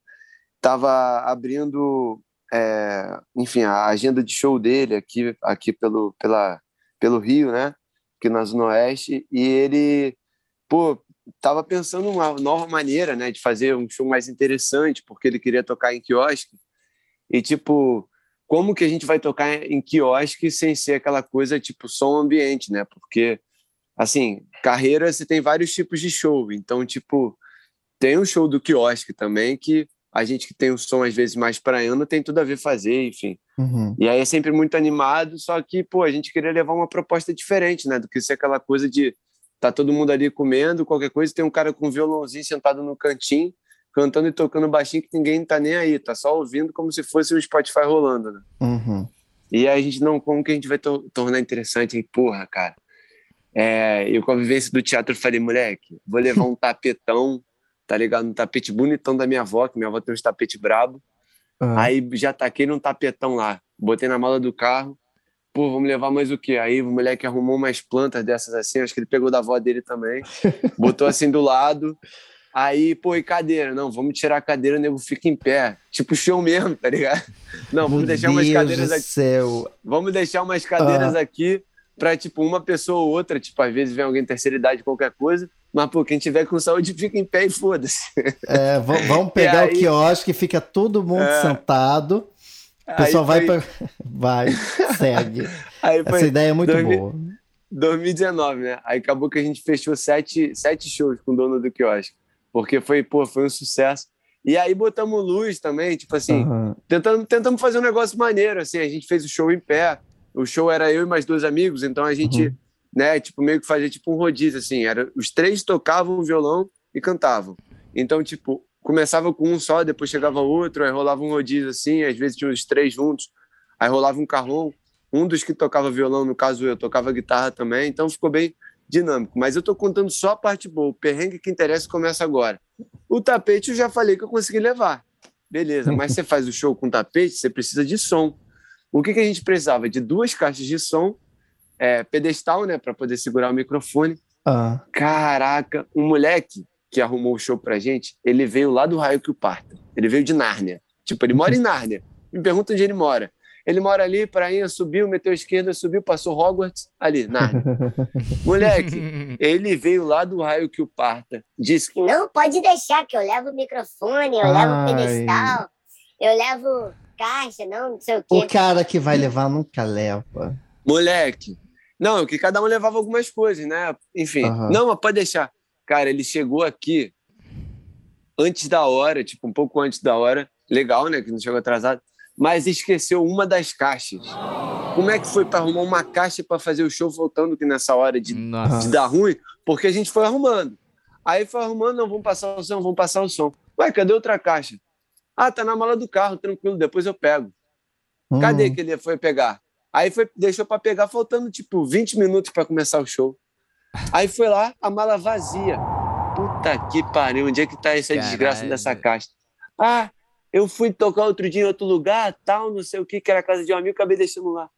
estava abrindo, é, enfim, a agenda de show dele aqui, aqui pelo, pela, pelo Rio, né? Aqui na Zona Oeste, e ele, pô, tava pensando uma nova maneira, né, de fazer um show mais interessante, porque ele queria tocar em quiosque. E, tipo, como que a gente vai tocar em quiosque sem ser aquela coisa tipo som ambiente, né? Porque, assim, carreira você tem vários tipos de show. Então, tipo, tem o show do quiosque também, que a gente que tem o som às vezes mais praiano tem tudo a ver fazer, enfim. Uhum. E aí é sempre muito animado, só que, pô, a gente queria levar uma proposta diferente, né? Do que ser aquela coisa de tá todo mundo ali comendo, qualquer coisa, tem um cara com um violãozinho sentado no cantinho, cantando e tocando baixinho que ninguém tá nem aí, tá só ouvindo como se fosse o Spotify rolando, né? Uhum. E aí a gente, não, como que a gente vai to tornar interessante? E, porra, cara, é, eu com a vivência do teatro falei, moleque, vou levar um [LAUGHS] tapetão, tá ligado? Um tapete bonitão da minha avó, que minha avó tem uns tapete brabo. Uhum. Aí já taquei num tapetão lá, botei na mala do carro. Pô, vamos levar mais o quê? Aí o moleque arrumou umas plantas dessas assim, acho que ele pegou da avó dele também. [LAUGHS] botou assim do lado. Aí, pô, e cadeira? Não, vamos tirar a cadeira, o nego fica em pé. Tipo show mesmo, tá ligado? Não, vamos Meu deixar Deus umas cadeiras aqui. Céu. Vamos deixar umas cadeiras uhum. aqui para tipo uma pessoa ou outra, tipo às vezes vem alguém de terceira idade qualquer coisa, mas pô, quem tiver com saúde [LAUGHS] fica em pé e foda-se. É, vamos [LAUGHS] pegar aí, o quiosque, fica todo mundo é, sentado. O pessoal vai foi... pra... [LAUGHS] vai, segue. Essa ideia é muito 2000, boa. 2019, né? Aí acabou que a gente fechou sete, sete shows com o dono do quiosque, porque foi, pô, foi um sucesso. E aí botamos luz também, tipo assim, uhum. tentando, tentamos fazer um negócio maneiro, assim, a gente fez o show em pé, o show era eu e mais dois amigos, então a gente, uhum. né, tipo, meio que fazia tipo um rodízio, assim, era, os três tocavam violão e cantavam. Então, tipo, começava com um só, depois chegava outro, aí rolava um rodízio assim, às vezes tinha os três juntos, aí rolava um carrão, um dos que tocava violão, no caso eu, tocava guitarra também, então ficou bem dinâmico. Mas eu tô contando só a parte boa, o perrengue que interessa começa agora. O tapete eu já falei que eu consegui levar. Beleza, mas você faz o show com tapete, você precisa de som. O que, que a gente precisava? De duas caixas de som, é, pedestal, né, para poder segurar o microfone. Ah. Caraca, um moleque que arrumou o show pra gente, ele veio lá do raio que o parta. Ele veio de Nárnia. Tipo, ele mora em Nárnia. Me pergunta onde ele mora. Ele mora ali, prainha, subiu, meteu a esquerda, subiu, passou Hogwarts, ali, Nárnia. [LAUGHS] Moleque, ele veio lá do raio que o parta. Disse que... Não, pode deixar, que eu levo o microfone, eu Ai. levo o pedestal, eu levo caixa, não, não sei o quê. O cara que vai levar nunca leva. Moleque. Não, que cada um levava algumas coisas, né? Enfim. Uhum. Não, mas pode deixar. Cara, ele chegou aqui antes da hora, tipo, um pouco antes da hora. Legal, né? Que não chegou atrasado. Mas esqueceu uma das caixas. Como é que foi para arrumar uma caixa para fazer o show voltando aqui nessa hora de, de, dar ruim? Porque a gente foi arrumando. Aí foi arrumando, não, vamos passar o som, vamos passar o som. Ué, cadê outra caixa? Ah, tá na mala do carro, tranquilo, depois eu pego. Cadê uhum. que ele foi pegar? Aí foi, deixou para pegar, faltando tipo 20 minutos para começar o show. Aí foi lá, a mala vazia. Puta que pariu, onde é que tá essa Caralho. desgraça dessa caixa? Ah, eu fui tocar outro dia em outro lugar, tal, não sei o que, que era a casa de um amigo, acabei deixando lá.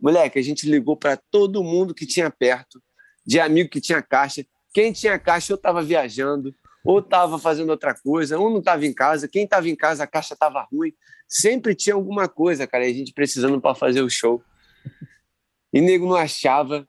Moleque, a gente ligou para todo mundo que tinha perto, de amigo que tinha caixa. Quem tinha caixa ou estava viajando, ou estava fazendo outra coisa, ou não estava em casa. Quem estava em casa, a caixa estava ruim. Sempre tinha alguma coisa, cara, e a gente precisando para fazer o show. E nego não achava.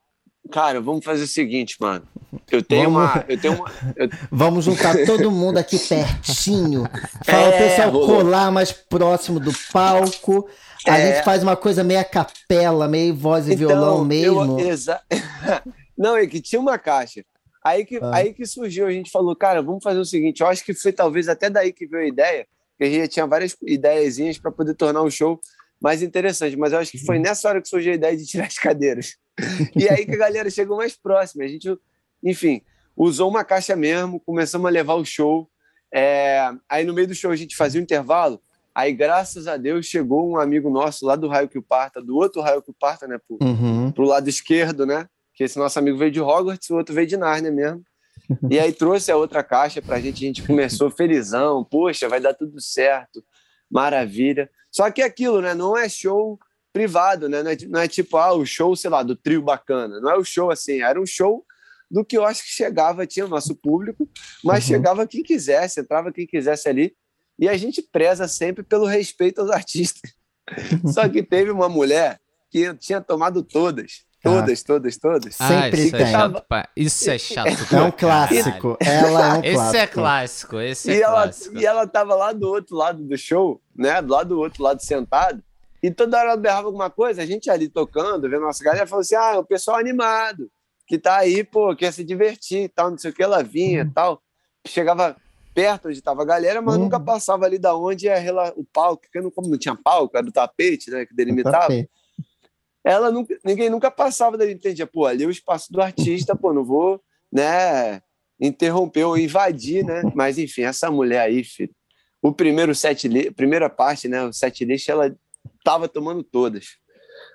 Cara, vamos fazer o seguinte, mano. Eu tenho vamos... uma. Eu tenho uma eu... [LAUGHS] Vamos juntar todo mundo aqui pertinho. Fala é, o pessoal rolou. colar mais próximo do palco. A é... gente faz uma coisa meio a capela, meio voz e então, violão mesmo. Eu, exa... [LAUGHS] Não, é que tinha uma caixa. Aí que, ah. aí que surgiu, a gente falou, cara, vamos fazer o seguinte. Eu acho que foi talvez até daí que veio a ideia, que a gente tinha várias ideiazinhas para poder tornar o show mais interessante, mas eu acho que foi uhum. nessa hora que surgiu a ideia de tirar as cadeiras. E aí que a galera chegou mais próxima. A gente, enfim, usou uma caixa mesmo, começamos a levar o show. É... Aí no meio do show a gente fazia um intervalo. Aí, graças a Deus, chegou um amigo nosso lá do Raio que Parta, do outro Raio que Parta, né? Pro, uhum. pro lado esquerdo, né? Que esse nosso amigo veio de Hogwarts, o outro veio de Nárnia mesmo. E aí trouxe a outra caixa pra gente, a gente começou felizão, poxa, vai dar tudo certo, maravilha. Só que aquilo, né? Não é show privado, né? Não é, não é tipo, ah, o show, sei lá, do trio bacana. Não é o show assim, era um show do que eu acho que chegava, tinha o nosso público, mas uhum. chegava quem quisesse, entrava quem quisesse ali. E a gente preza sempre pelo respeito aos artistas. [LAUGHS] Só que teve uma mulher que tinha tomado todas. Todas, ah. todas, todas. Ah, sempre isso tem. É chato, isso é chato. É um clássico. Ela é um clássico. [LAUGHS] Esse é clássico. Esse é e clássico. Ela, e ela tava lá do outro lado do show, né? Do lado do outro lado sentado. E toda hora ela berrava alguma coisa, a gente ali tocando, vendo nossa galera, falou assim: ah, é o pessoal animado, que tá aí, pô, quer se divertir tal, não sei o que, ela vinha e uhum. tal. Chegava perto onde tava a galera, mas uhum. nunca passava ali da onde é o palco, porque não, como não tinha palco, era do tapete, né, que delimitava. Ela nunca, ninguém nunca passava dali, entendia, pô, ali é o espaço do artista, pô, não vou, né, interromper ou invadir, né? Mas enfim, essa mulher aí, filho, o primeiro set, primeira parte, né, o set list, ela tava tomando todas.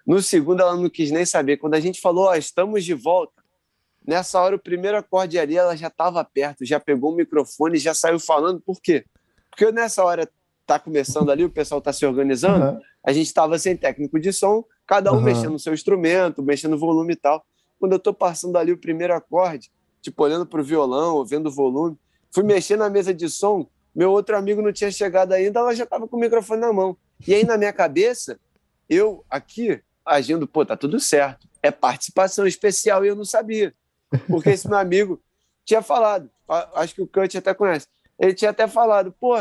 No segundo, ela não quis nem saber. Quando a gente falou, ó, estamos de volta, nessa hora, o primeiro acorde ali, ela já estava perto, já pegou o microfone, já saiu falando. Por quê? Porque nessa hora tá começando ali, o pessoal tá se organizando, uhum. a gente estava sem técnico de som, cada um uhum. mexendo no seu instrumento, mexendo no volume e tal. Quando eu tô passando ali o primeiro acorde, tipo, olhando pro violão, ouvindo o volume, fui mexer na mesa de som, meu outro amigo não tinha chegado ainda, ela já estava com o microfone na mão. E aí, na minha cabeça, eu aqui, agindo, pô, tá tudo certo. É participação especial e eu não sabia. Porque esse meu amigo tinha falado, acho que o Kant até conhece, ele tinha até falado, pô,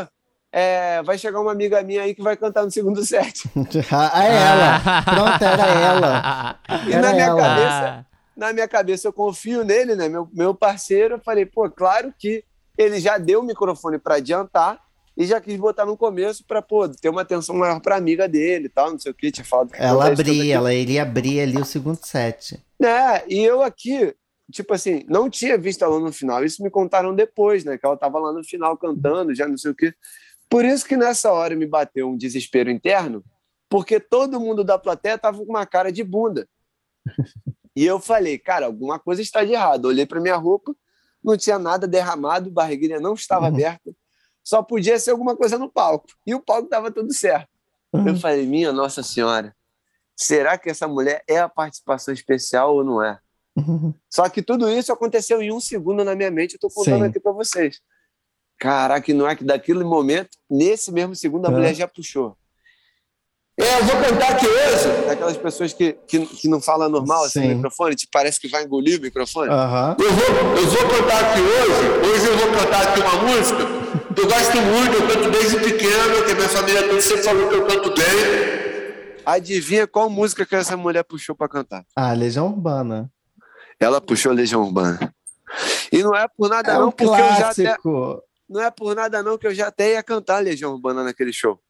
é, vai chegar uma amiga minha aí que vai cantar no segundo set. [LAUGHS] ah, é ela. Pronto, era ela. E era na minha ela. cabeça, na minha cabeça eu confio nele, né? Meu, meu parceiro, eu falei, pô, claro que ele já deu o microfone para adiantar e já quis botar no começo para ter uma atenção maior para amiga dele e tal, não sei o que, tinha falado. Ela abria, ela iria abrir ali o segundo set. É, e eu aqui, tipo assim, não tinha visto ela no final, isso me contaram depois, né, que ela tava lá no final cantando, já não sei o que. Por isso que nessa hora me bateu um desespero interno, porque todo mundo da plateia tava com uma cara de bunda. E eu falei, cara, alguma coisa está de errado. olhei para minha roupa, não tinha nada derramado, barriguinha não estava uhum. aberta, só podia ser alguma coisa no palco. E o palco estava tudo certo. Uhum. Eu falei, minha Nossa Senhora, será que essa mulher é a participação especial ou não é? Uhum. Só que tudo isso aconteceu em um segundo na minha mente, eu estou contando Sim. aqui para vocês. Caraca, não é que daquele momento, nesse mesmo segundo, a uhum. mulher já puxou. É, eu vou cantar aqui hoje. Aquelas pessoas que, que, que não falam normal assim, no microfone, te parece que vai engolir o microfone. Uhum. Eu, vou, eu vou cantar aqui hoje. Hoje eu vou cantar aqui uma música que eu gosto muito, eu canto desde pequeno, que minha família toda sempre falou que eu canto bem. Adivinha qual música que essa mulher puxou para cantar? Ah, Legião Urbana. Ela puxou Legião Urbana. E não é por nada é não, um porque clássico. eu já até, não é por nada não que eu já até ia cantar Legião Urbana naquele show.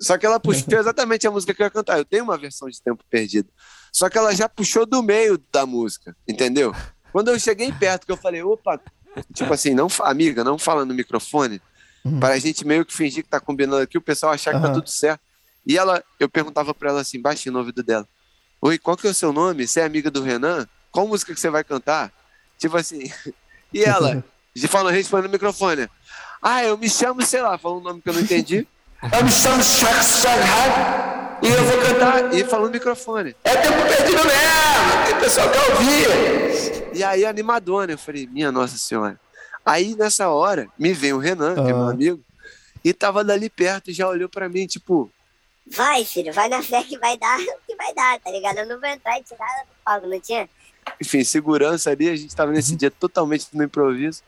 Só que ela puxou [LAUGHS] exatamente a música que eu ia cantar. Eu tenho uma versão de Tempo Perdido. Só que ela já puxou do meio da música, entendeu? Quando eu cheguei perto, que eu falei, opa, tipo assim, não, amiga, não fala no microfone, uhum. para a gente meio que fingir que tá combinando aqui, o pessoal achar que uhum. tá tudo certo. E ela, eu perguntava para ela assim, baixinho no ouvido dela, Oi, qual que é o seu nome? Você é amiga do Renan? Qual música que você vai cantar? Tipo assim. [LAUGHS] E ela, [LAUGHS] de falando, respondendo no microfone. Ah, eu me chamo, sei lá, falando um nome que eu não entendi. [LAUGHS] eu me chamo e eu vou cantar. E falando no microfone. É tempo perdido mesmo, tem pessoal que ouvir. E aí, animadona, eu falei, minha Nossa Senhora. Aí, nessa hora, me vem o Renan, que é meu amigo, e tava dali perto e já olhou para mim, tipo. Vai, filho, vai na fé que vai dar o [LAUGHS] que vai dar, tá ligado? Eu não vou entrar e tirar do palco, não tinha? Enfim, segurança ali, a gente tava nesse uhum. dia totalmente no improviso.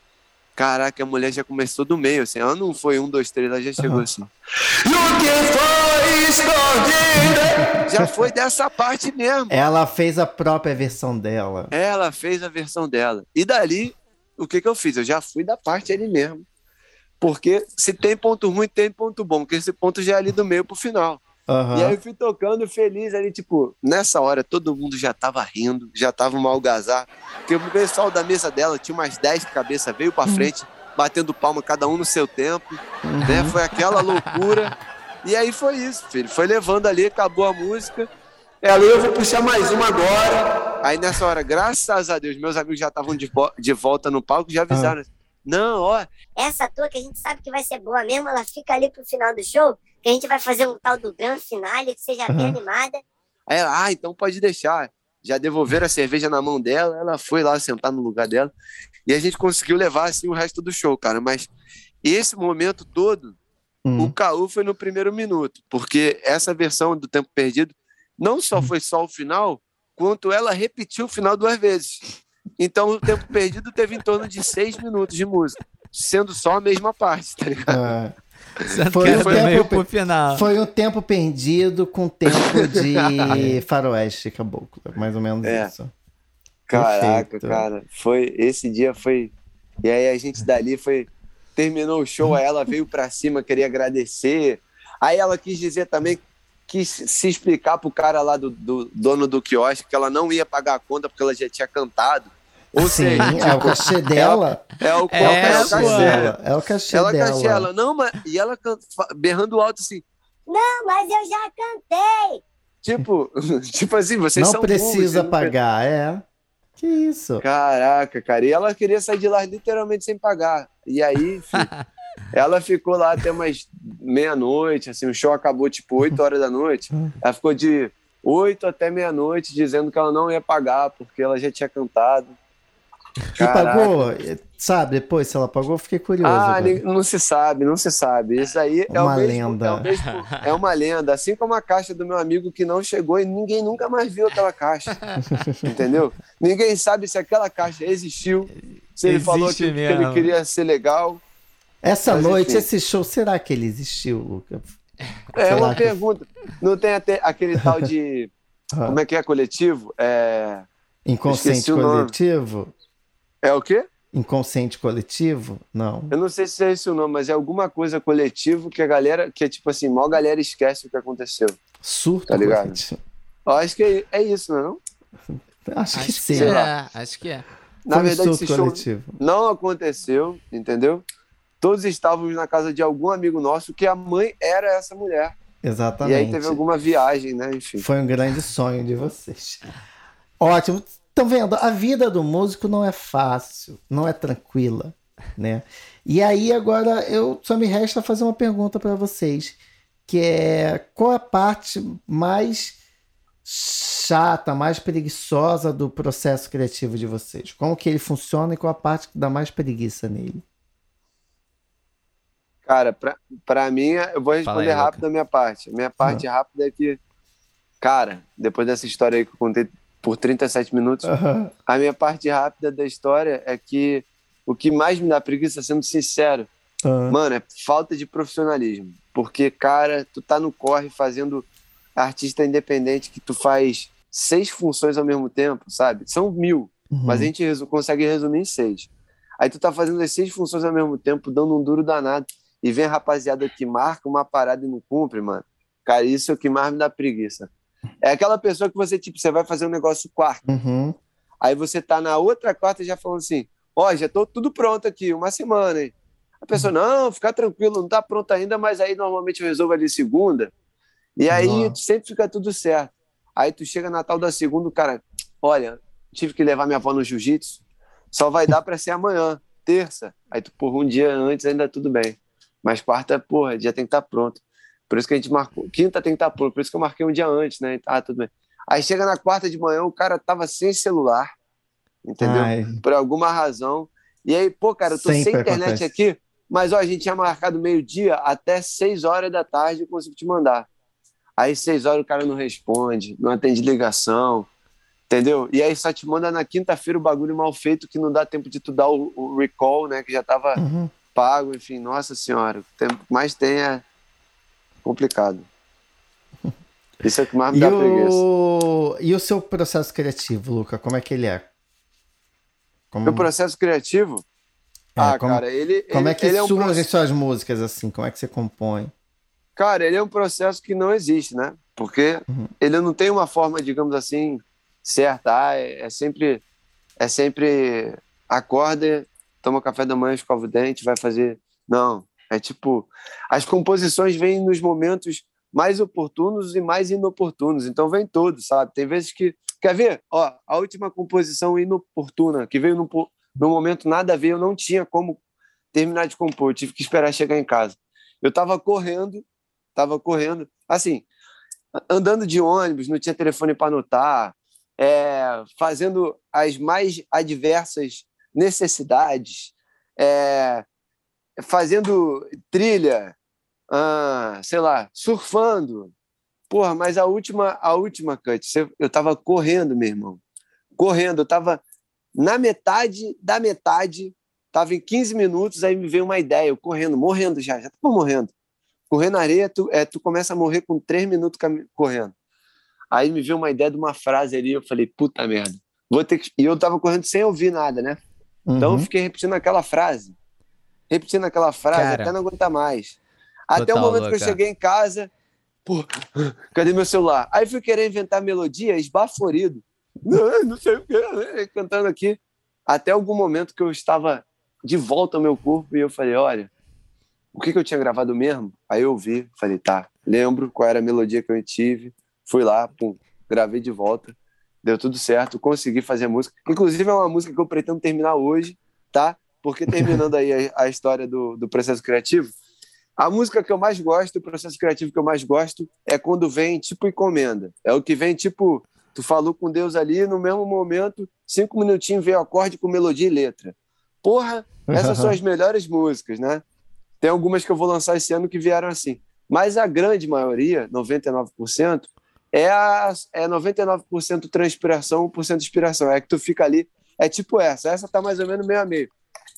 Caraca, a mulher já começou do meio, assim. Ela não foi um, dois, três, ela já chegou uhum. assim. E o que foi escondido? Já foi dessa parte mesmo. Ela fez a própria versão dela. Ela fez a versão dela. E dali, o que que eu fiz? Eu já fui da parte ali mesmo. Porque se tem ponto ruim, tem ponto bom. Porque esse ponto já é ali do meio pro final. Uhum. E aí eu fui tocando feliz ali, tipo, nessa hora todo mundo já tava rindo, já tava uma algazar. Porque o pessoal da mesa dela tinha umas 10 cabeças, veio pra uhum. frente, batendo palma, cada um no seu tempo, uhum. né? Foi aquela loucura. E aí foi isso, filho. Foi levando ali, acabou a música. Ela, eu vou puxar mais uma agora. Aí nessa hora, graças a Deus, meus amigos já estavam de, de volta no palco, já avisaram. Uhum. Não, ó. Essa tua que a gente sabe que vai ser boa mesmo, ela fica ali pro final do show que a gente vai fazer um tal do grande finale, que seja uhum. bem animada. Aí ela, ah, então pode deixar. Já devolveram a cerveja na mão dela, ela foi lá sentar no lugar dela. E a gente conseguiu levar assim o resto do show, cara. Mas esse momento todo, uhum. o Caú foi no primeiro minuto, porque essa versão do Tempo Perdido não só uhum. foi só o final, quanto ela repetiu o final duas vezes. Então o Tempo Perdido teve em torno de seis minutos de música, sendo só a mesma parte, tá ligado? Ah. Foi um, tempo, final. foi um tempo perdido com tempo de [LAUGHS] faroeste caboclo. Mais ou menos é. isso. Caraca, Perfeito. cara. Foi, esse dia foi. E aí a gente dali foi. Terminou o show, aí ela veio pra cima, queria agradecer. Aí ela quis dizer também, quis se explicar pro cara lá do, do dono do quiosque que ela não ia pagar a conta porque ela já tinha cantado. Ou Sim, seja, é o cachê dela. É, o, é, é, o cachê dela. É o cachê ela dela. Cachê ela. Não, mas, e ela berrando alto assim. Não, mas eu já cantei. Tipo, [LAUGHS] tipo assim, vocês não são precisa burros, pagar, não... é. Que isso? Caraca, cara. E ela queria sair de lá literalmente sem pagar. E aí, [LAUGHS] ela ficou lá até umas meia-noite, assim, o show acabou tipo 8 horas da noite. Ela ficou de 8 até meia-noite dizendo que ela não ia pagar porque ela já tinha cantado. E pagou? Sabe depois se ela pagou? Fiquei curioso. Ah, agora. não se sabe, não se sabe. Isso aí é uma lenda. É, mesmo, é, uma lenda. Assim como a caixa do meu amigo que não chegou e ninguém nunca mais viu aquela caixa. [LAUGHS] entendeu? Ninguém sabe se aquela caixa existiu, se ele Existe falou que, que, ele queria ser legal. Essa Mas, noite, enfim. esse show, será que ele existiu, Lucas? É uma que... pergunta. Não tem até aquele tal de. [LAUGHS] Ah. Como é que é coletivo? É. Inconsciente coletivo? É o quê? Inconsciente coletivo? Não. Eu não sei se é esse o nome, mas é alguma coisa coletivo que a galera, que é tipo assim, mal galera esquece o que aconteceu. Surto, tá ligado? Eu acho que é, é isso, não é não? Acho, acho que sim. É, acho que é. Na Foi verdade, esse show coletivo. não aconteceu, entendeu? Todos estávamos na casa de algum amigo nosso que a mãe era essa mulher. Exatamente. E aí teve alguma viagem, né? Enfim. Foi um grande sonho de vocês. Ótimo. Estão vendo? A vida do músico não é fácil, não é tranquila, né? E aí agora eu só me resta fazer uma pergunta para vocês, que é qual a parte mais chata, mais preguiçosa do processo criativo de vocês? Como que ele funciona e qual a parte que dá mais preguiça nele? Cara, para mim, eu vou responder aí, rápido a minha parte. A minha parte uhum. rápida é que, cara, depois dessa história aí que eu contei por 37 minutos. Uhum. A minha parte rápida da história é que o que mais me dá preguiça, sendo sincero, uhum. mano, é falta de profissionalismo. Porque, cara, tu tá no corre fazendo artista independente que tu faz seis funções ao mesmo tempo, sabe? São mil, uhum. mas a gente resu consegue resumir em seis. Aí tu tá fazendo as seis funções ao mesmo tempo, dando um duro danado, e vem a rapaziada que marca uma parada e não cumpre, mano. Cara, isso é o que mais me dá preguiça. É aquela pessoa que você, tipo, você vai fazer um negócio quarto. Uhum. Aí você tá na outra quarta já falando assim: ó, oh, já tô tudo pronto aqui, uma semana, hein? A pessoa, não, fica tranquilo, não tá pronto ainda, mas aí normalmente eu resolvo ali segunda. E aí Nossa. sempre fica tudo certo. Aí tu chega na tal da segunda, o cara, olha, tive que levar minha avó no jiu-jitsu, só vai dar para ser amanhã, terça. Aí tu, porra, um dia antes ainda tudo bem. Mas quarta, porra, dia tem que estar tá pronto. Por isso que a gente marcou. Quinta tem que estar pronto, por isso que eu marquei um dia antes, né? Ah, tudo bem. Aí chega na quarta de manhã, o cara tava sem celular, entendeu? Ai. Por alguma razão. E aí, pô, cara, eu tô Sempre sem internet acontece. aqui, mas ó, a gente tinha marcado meio-dia até seis horas da tarde eu consigo te mandar. Aí seis horas o cara não responde, não atende ligação, entendeu? E aí só te manda na quinta-feira o bagulho mal feito que não dá tempo de tu dar o, o recall, né? Que já tava uhum. pago, enfim, nossa senhora. O que mais tem é complicado. [LAUGHS] Isso é o que mais me dá e preguiça. O... E o seu processo criativo, Luca, como é que ele é? Como... Meu processo criativo? É, ah, como, cara, ele. Como ele, é que surgem é um suas músicas assim? Como é que você compõe? Cara, ele é um processo que não existe, né? Porque uhum. ele não tem uma forma, digamos assim, certa. Ah, é, é, sempre. É sempre. Acorda, toma café da manhã, escova o dente, vai fazer. Não. É tipo. As composições vêm nos momentos mais oportunos e mais inoportunos. Então vem todos, sabe? Tem vezes que. Quer ver? Ó, a última composição inoportuna, que veio no, momento nada a ver, eu não tinha como terminar de compor, tive que esperar chegar em casa. Eu estava correndo estava correndo, assim, andando de ônibus, não tinha telefone para anotar, é, fazendo as mais adversas necessidades, é, fazendo trilha, ah, sei lá, surfando. Porra, mas a última, a última, Cut, eu tava correndo, meu irmão. Correndo, eu tava na metade da metade, tava em 15 minutos, aí me veio uma ideia, eu correndo, morrendo já, já tava morrendo. Correr na areia, tu, é, tu começa a morrer com três minutos correndo. Aí me veio uma ideia de uma frase ali, eu falei, puta merda. Vou ter que... E eu tava correndo sem ouvir nada, né? Então eu uhum. fiquei repetindo aquela frase. Repetindo aquela frase Cara, até não aguentar mais. Até o momento louca. que eu cheguei em casa, pô, cadê meu celular? Aí fui querer inventar melodia, esbaforido. Não, não sei o que, né? cantando aqui. Até algum momento que eu estava de volta ao meu corpo e eu falei, olha, o que, que eu tinha gravado mesmo? Aí eu vi, falei, tá, lembro qual era a melodia que eu tive, fui lá, pum, gravei de volta, deu tudo certo, consegui fazer a música. Inclusive é uma música que eu pretendo terminar hoje, tá? Porque terminando aí a, a história do, do processo criativo, a música que eu mais gosto, o processo criativo que eu mais gosto, é quando vem tipo encomenda. É o que vem tipo, tu falou com Deus ali, no mesmo momento, cinco minutinhos veio acorde com melodia e letra. Porra, essas são as melhores músicas, né? Tem algumas que eu vou lançar esse ano que vieram assim. Mas a grande maioria, 99%, é, a, é 99% transpiração, 1% inspiração. É que tu fica ali. É tipo essa. Essa tá mais ou menos meio a meio.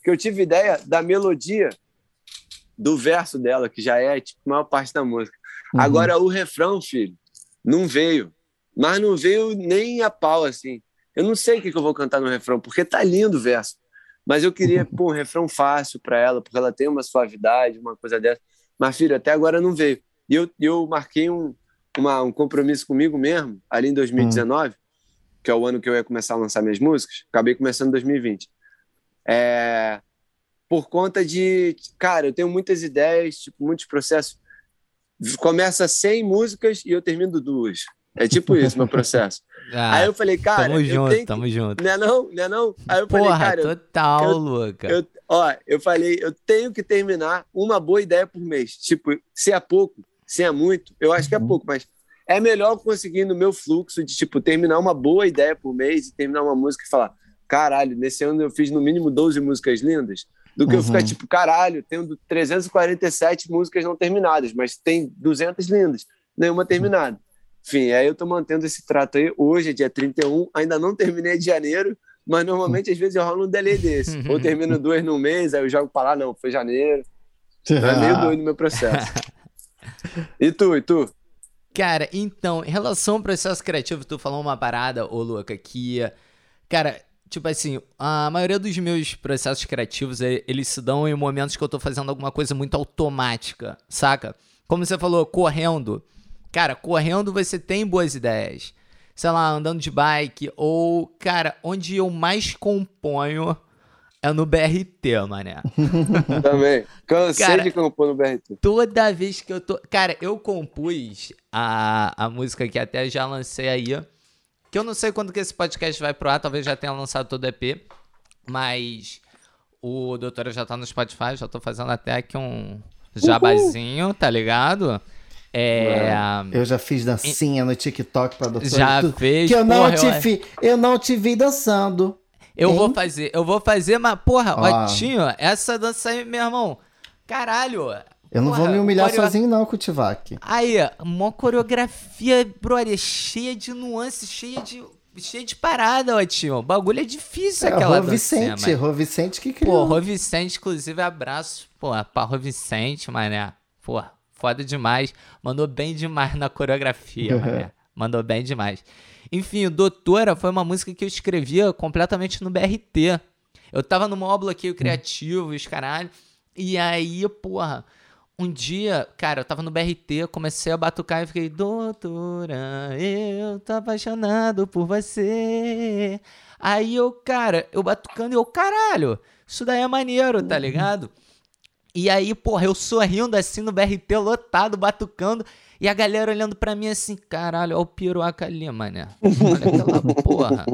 Que eu tive ideia da melodia do verso dela, que já é tipo, a maior parte da música. Uhum. Agora, o refrão, filho, não veio. Mas não veio nem a pau, assim. Eu não sei o que, que eu vou cantar no refrão, porque tá lindo o verso. Mas eu queria pô, um refrão fácil para ela, porque ela tem uma suavidade, uma coisa dessa. Mas, filho, até agora não veio. E eu, eu marquei um, uma, um compromisso comigo mesmo, ali em 2019, hum. que é o ano que eu ia começar a lançar minhas músicas. Acabei começando em 2020. É, por conta de. Cara, eu tenho muitas ideias, tipo, muitos processos. Começa 100 músicas e eu termino duas. É tipo isso, meu processo. [LAUGHS] Ah, aí eu falei, cara. Tamo junto, que... tamo junto. Não é não? Não é não? Aí eu Porra, falei, cara. Total, eu, Luca. Eu, ó, eu falei, eu tenho que terminar uma boa ideia por mês. Tipo, se é pouco, se é muito, eu acho que é uhum. pouco, mas é melhor conseguir no meu fluxo de, tipo, terminar uma boa ideia por mês e terminar uma música e falar, caralho, nesse ano eu fiz no mínimo 12 músicas lindas, do que uhum. eu ficar, uhum. tipo, caralho, tenho 347 músicas não terminadas, mas tem 200 lindas, nenhuma terminada. Enfim, aí eu tô mantendo esse trato aí. Hoje é dia 31, ainda não terminei de janeiro, mas normalmente às vezes eu rolo um delay desse. Ou termino duas no mês, aí eu jogo pra lá, não, foi janeiro. É meio [LAUGHS] doido o meu processo. E tu, e tu? Cara, então, em relação ao processo criativo, tu falou uma parada, ô Luca, que, cara, tipo assim, a maioria dos meus processos criativos, eles se dão em momentos que eu tô fazendo alguma coisa muito automática, saca? Como você falou, correndo. Cara, correndo você tem boas ideias. Sei lá, andando de bike, ou, cara, onde eu mais componho é no BRT, mané. [LAUGHS] Também. Cansei cara, de compor no BRT. Toda vez que eu tô. Cara, eu compus a, a música que até já lancei aí. Que eu não sei quando que esse podcast vai pro ar, talvez já tenha lançado todo o EP. Mas o Doutora já tá no Spotify, já tô fazendo até aqui um jabazinho, Uhul. tá ligado? É, eu já fiz dancinha no TikTok pra doutora. Já fez, Que eu não, te eu... Vi, eu não te vi dançando. Eu hein? vou fazer, eu vou fazer, mas, porra, ó, Otinho, essa dança aí, meu irmão, caralho. Eu não porra, vou me humilhar coreo... sozinho, não, Kutivac. Aí, uma coreografia, brother, cheia de nuances, cheia de cheio de parada, ó, tio. O bagulho é difícil é, aquela Rô Vicente, Rô Vicente que criou. Pô, Rô Vicente, inclusive, abraço, pô, pra Rô Vicente, mané. Pô, foda demais. Mandou bem demais na coreografia, [LAUGHS] mané. Mandou bem demais. Enfim, o Doutora foi uma música que eu escrevia completamente no BRT. Eu tava no módulo bloqueio criativo, os caralho. E aí, porra, um dia, cara, eu tava no BRT, comecei a batucar e fiquei, doutora, eu tô apaixonado por você. Aí eu, cara, eu batucando e eu, caralho, isso daí é maneiro, tá ligado? E aí, porra, eu sorrindo assim no BRT lotado, batucando, e a galera olhando pra mim assim, caralho, olha o piroca ali, mané. Olha aquela porra.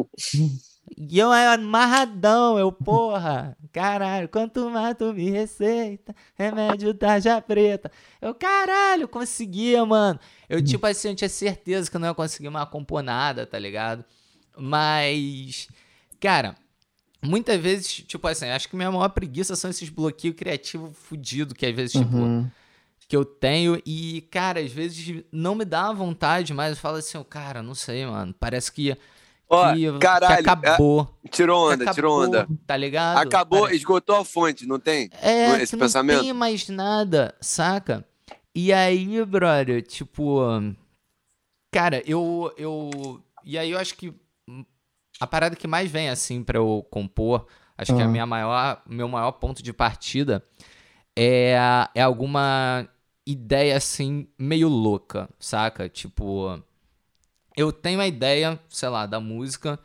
E eu amarradão, eu, porra, caralho, quanto mais tu me receita, remédio tarja preta. Eu, caralho, conseguia, mano. Eu, tipo assim, eu tinha certeza que eu não ia conseguir mais compor nada, tá ligado? Mas, cara, muitas vezes, tipo assim, acho que minha maior preguiça são esses bloqueios criativos fudidos que às vezes, tipo, uhum. que eu tenho. E, cara, às vezes não me dá vontade, mas eu falo assim, cara, não sei, mano, parece que Ó, que, caralho, que acabou. É, tirou onda, acabou, tirou onda. Tá ligado? Acabou, Cara, esgotou a fonte, não tem? É, esse pensamento? não tem mais nada, saca? E aí, brother, tipo. Cara, eu. eu e aí eu acho que a parada que mais vem, assim, para eu compor, acho uhum. que é a minha maior, meu maior ponto de partida é, é alguma ideia, assim, meio louca, saca? Tipo eu tenho a ideia, sei lá, da música,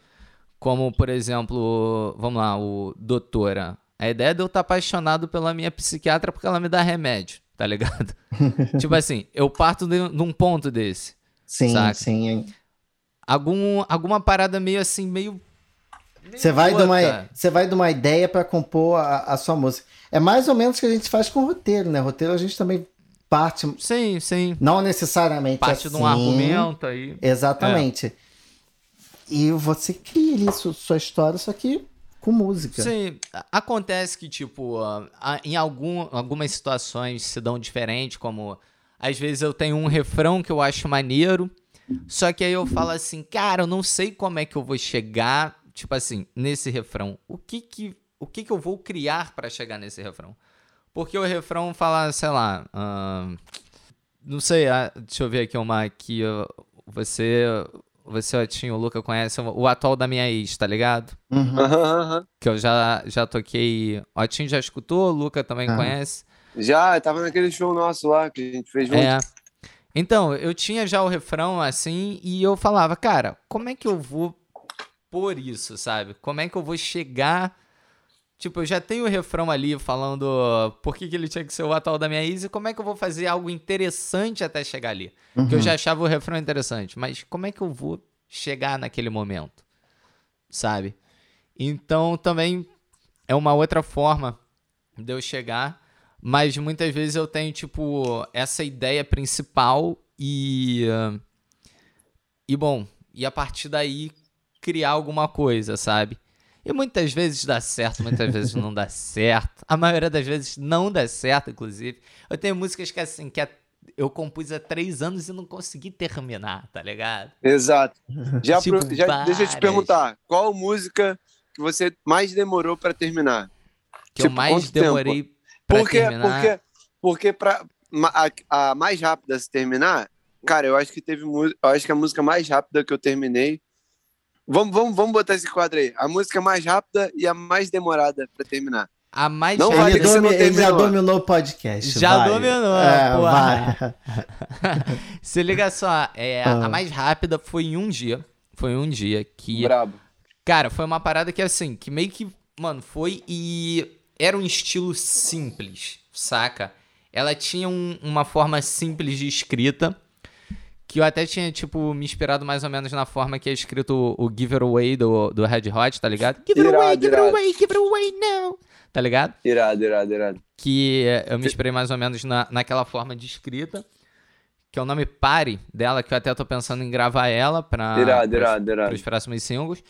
como, por exemplo, vamos lá, o Doutora. A ideia de eu estar apaixonado pela minha psiquiatra porque ela me dá remédio, tá ligado? [LAUGHS] tipo assim, eu parto de, de, um ponto desse. Sim, saca? sim. Algum, alguma parada meio assim, meio. Você vai, de uma, você vai de uma ideia para compor a, a sua música. É mais ou menos o que a gente faz com roteiro, né? Roteiro a gente também parte. Sim, sim. Não necessariamente parte assim. de um argumento aí. Exatamente. É. E você cria sua, sua história, só que com música. Sim, acontece que, tipo, em algum, algumas situações se dão diferente, como às vezes eu tenho um refrão que eu acho maneiro, só que aí eu falo assim, cara, eu não sei como é que eu vou chegar, tipo assim, nesse refrão. O que que, o que, que eu vou criar para chegar nesse refrão? Porque o refrão fala, sei lá. Uh, não sei, uh, deixa eu ver aqui uma aqui. Uh, você. Você, Otinho, o Luca conhece o atual da minha ex, tá ligado? Uhum. Uhum. Que eu já, já toquei. Otinho já escutou, o Luca também uhum. conhece. Já, tava naquele show nosso lá que a gente fez junto. É. Então, eu tinha já o refrão assim e eu falava, cara, como é que eu vou por isso, sabe? Como é que eu vou chegar Tipo, eu já tenho o refrão ali falando por que, que ele tinha que ser o atual da minha ex e como é que eu vou fazer algo interessante até chegar ali. Uhum. Que eu já achava o refrão interessante, mas como é que eu vou chegar naquele momento? Sabe? Então também é uma outra forma de eu chegar, mas muitas vezes eu tenho, tipo, essa ideia principal e. E bom, e a partir daí criar alguma coisa, sabe? E muitas vezes dá certo, muitas vezes não dá certo. A maioria das vezes não dá certo, inclusive. Eu tenho músicas que assim, que eu compus há três anos e não consegui terminar, tá ligado? Exato. Já, tipo, pro, já deixa eu te perguntar, qual música que você mais demorou para terminar? Que tipo, eu mais demorei para terminar? Porque, porque pra, a, a mais rápida se terminar, cara, eu acho que teve eu acho que a música mais rápida que eu terminei Vamos, vamos, vamos botar esse quadro aí. A música mais rápida e a mais demorada para terminar. A mais não rápida. Ele, domi, ele já dominou o podcast. Já vai. dominou, é, porra. [LAUGHS] Se liga só, é, ah. a mais rápida foi em um dia. Foi em um dia que. Brabo. Cara, foi uma parada que assim, que meio que Mano, foi e era um estilo simples, saca? Ela tinha um, uma forma simples de escrita, que eu até tinha, tipo, me inspirado mais ou menos na forma que é escrito o, o Give It Away do, do Red Hot, tá ligado? Give it away, give it away, give it away now. Tá ligado? Irado, irado, irado. Que eu me inspirei mais ou menos na, naquela forma de escrita que é o nome Pare dela, que eu até tô pensando em gravar ela para irado, irado, irado. os próximos singles.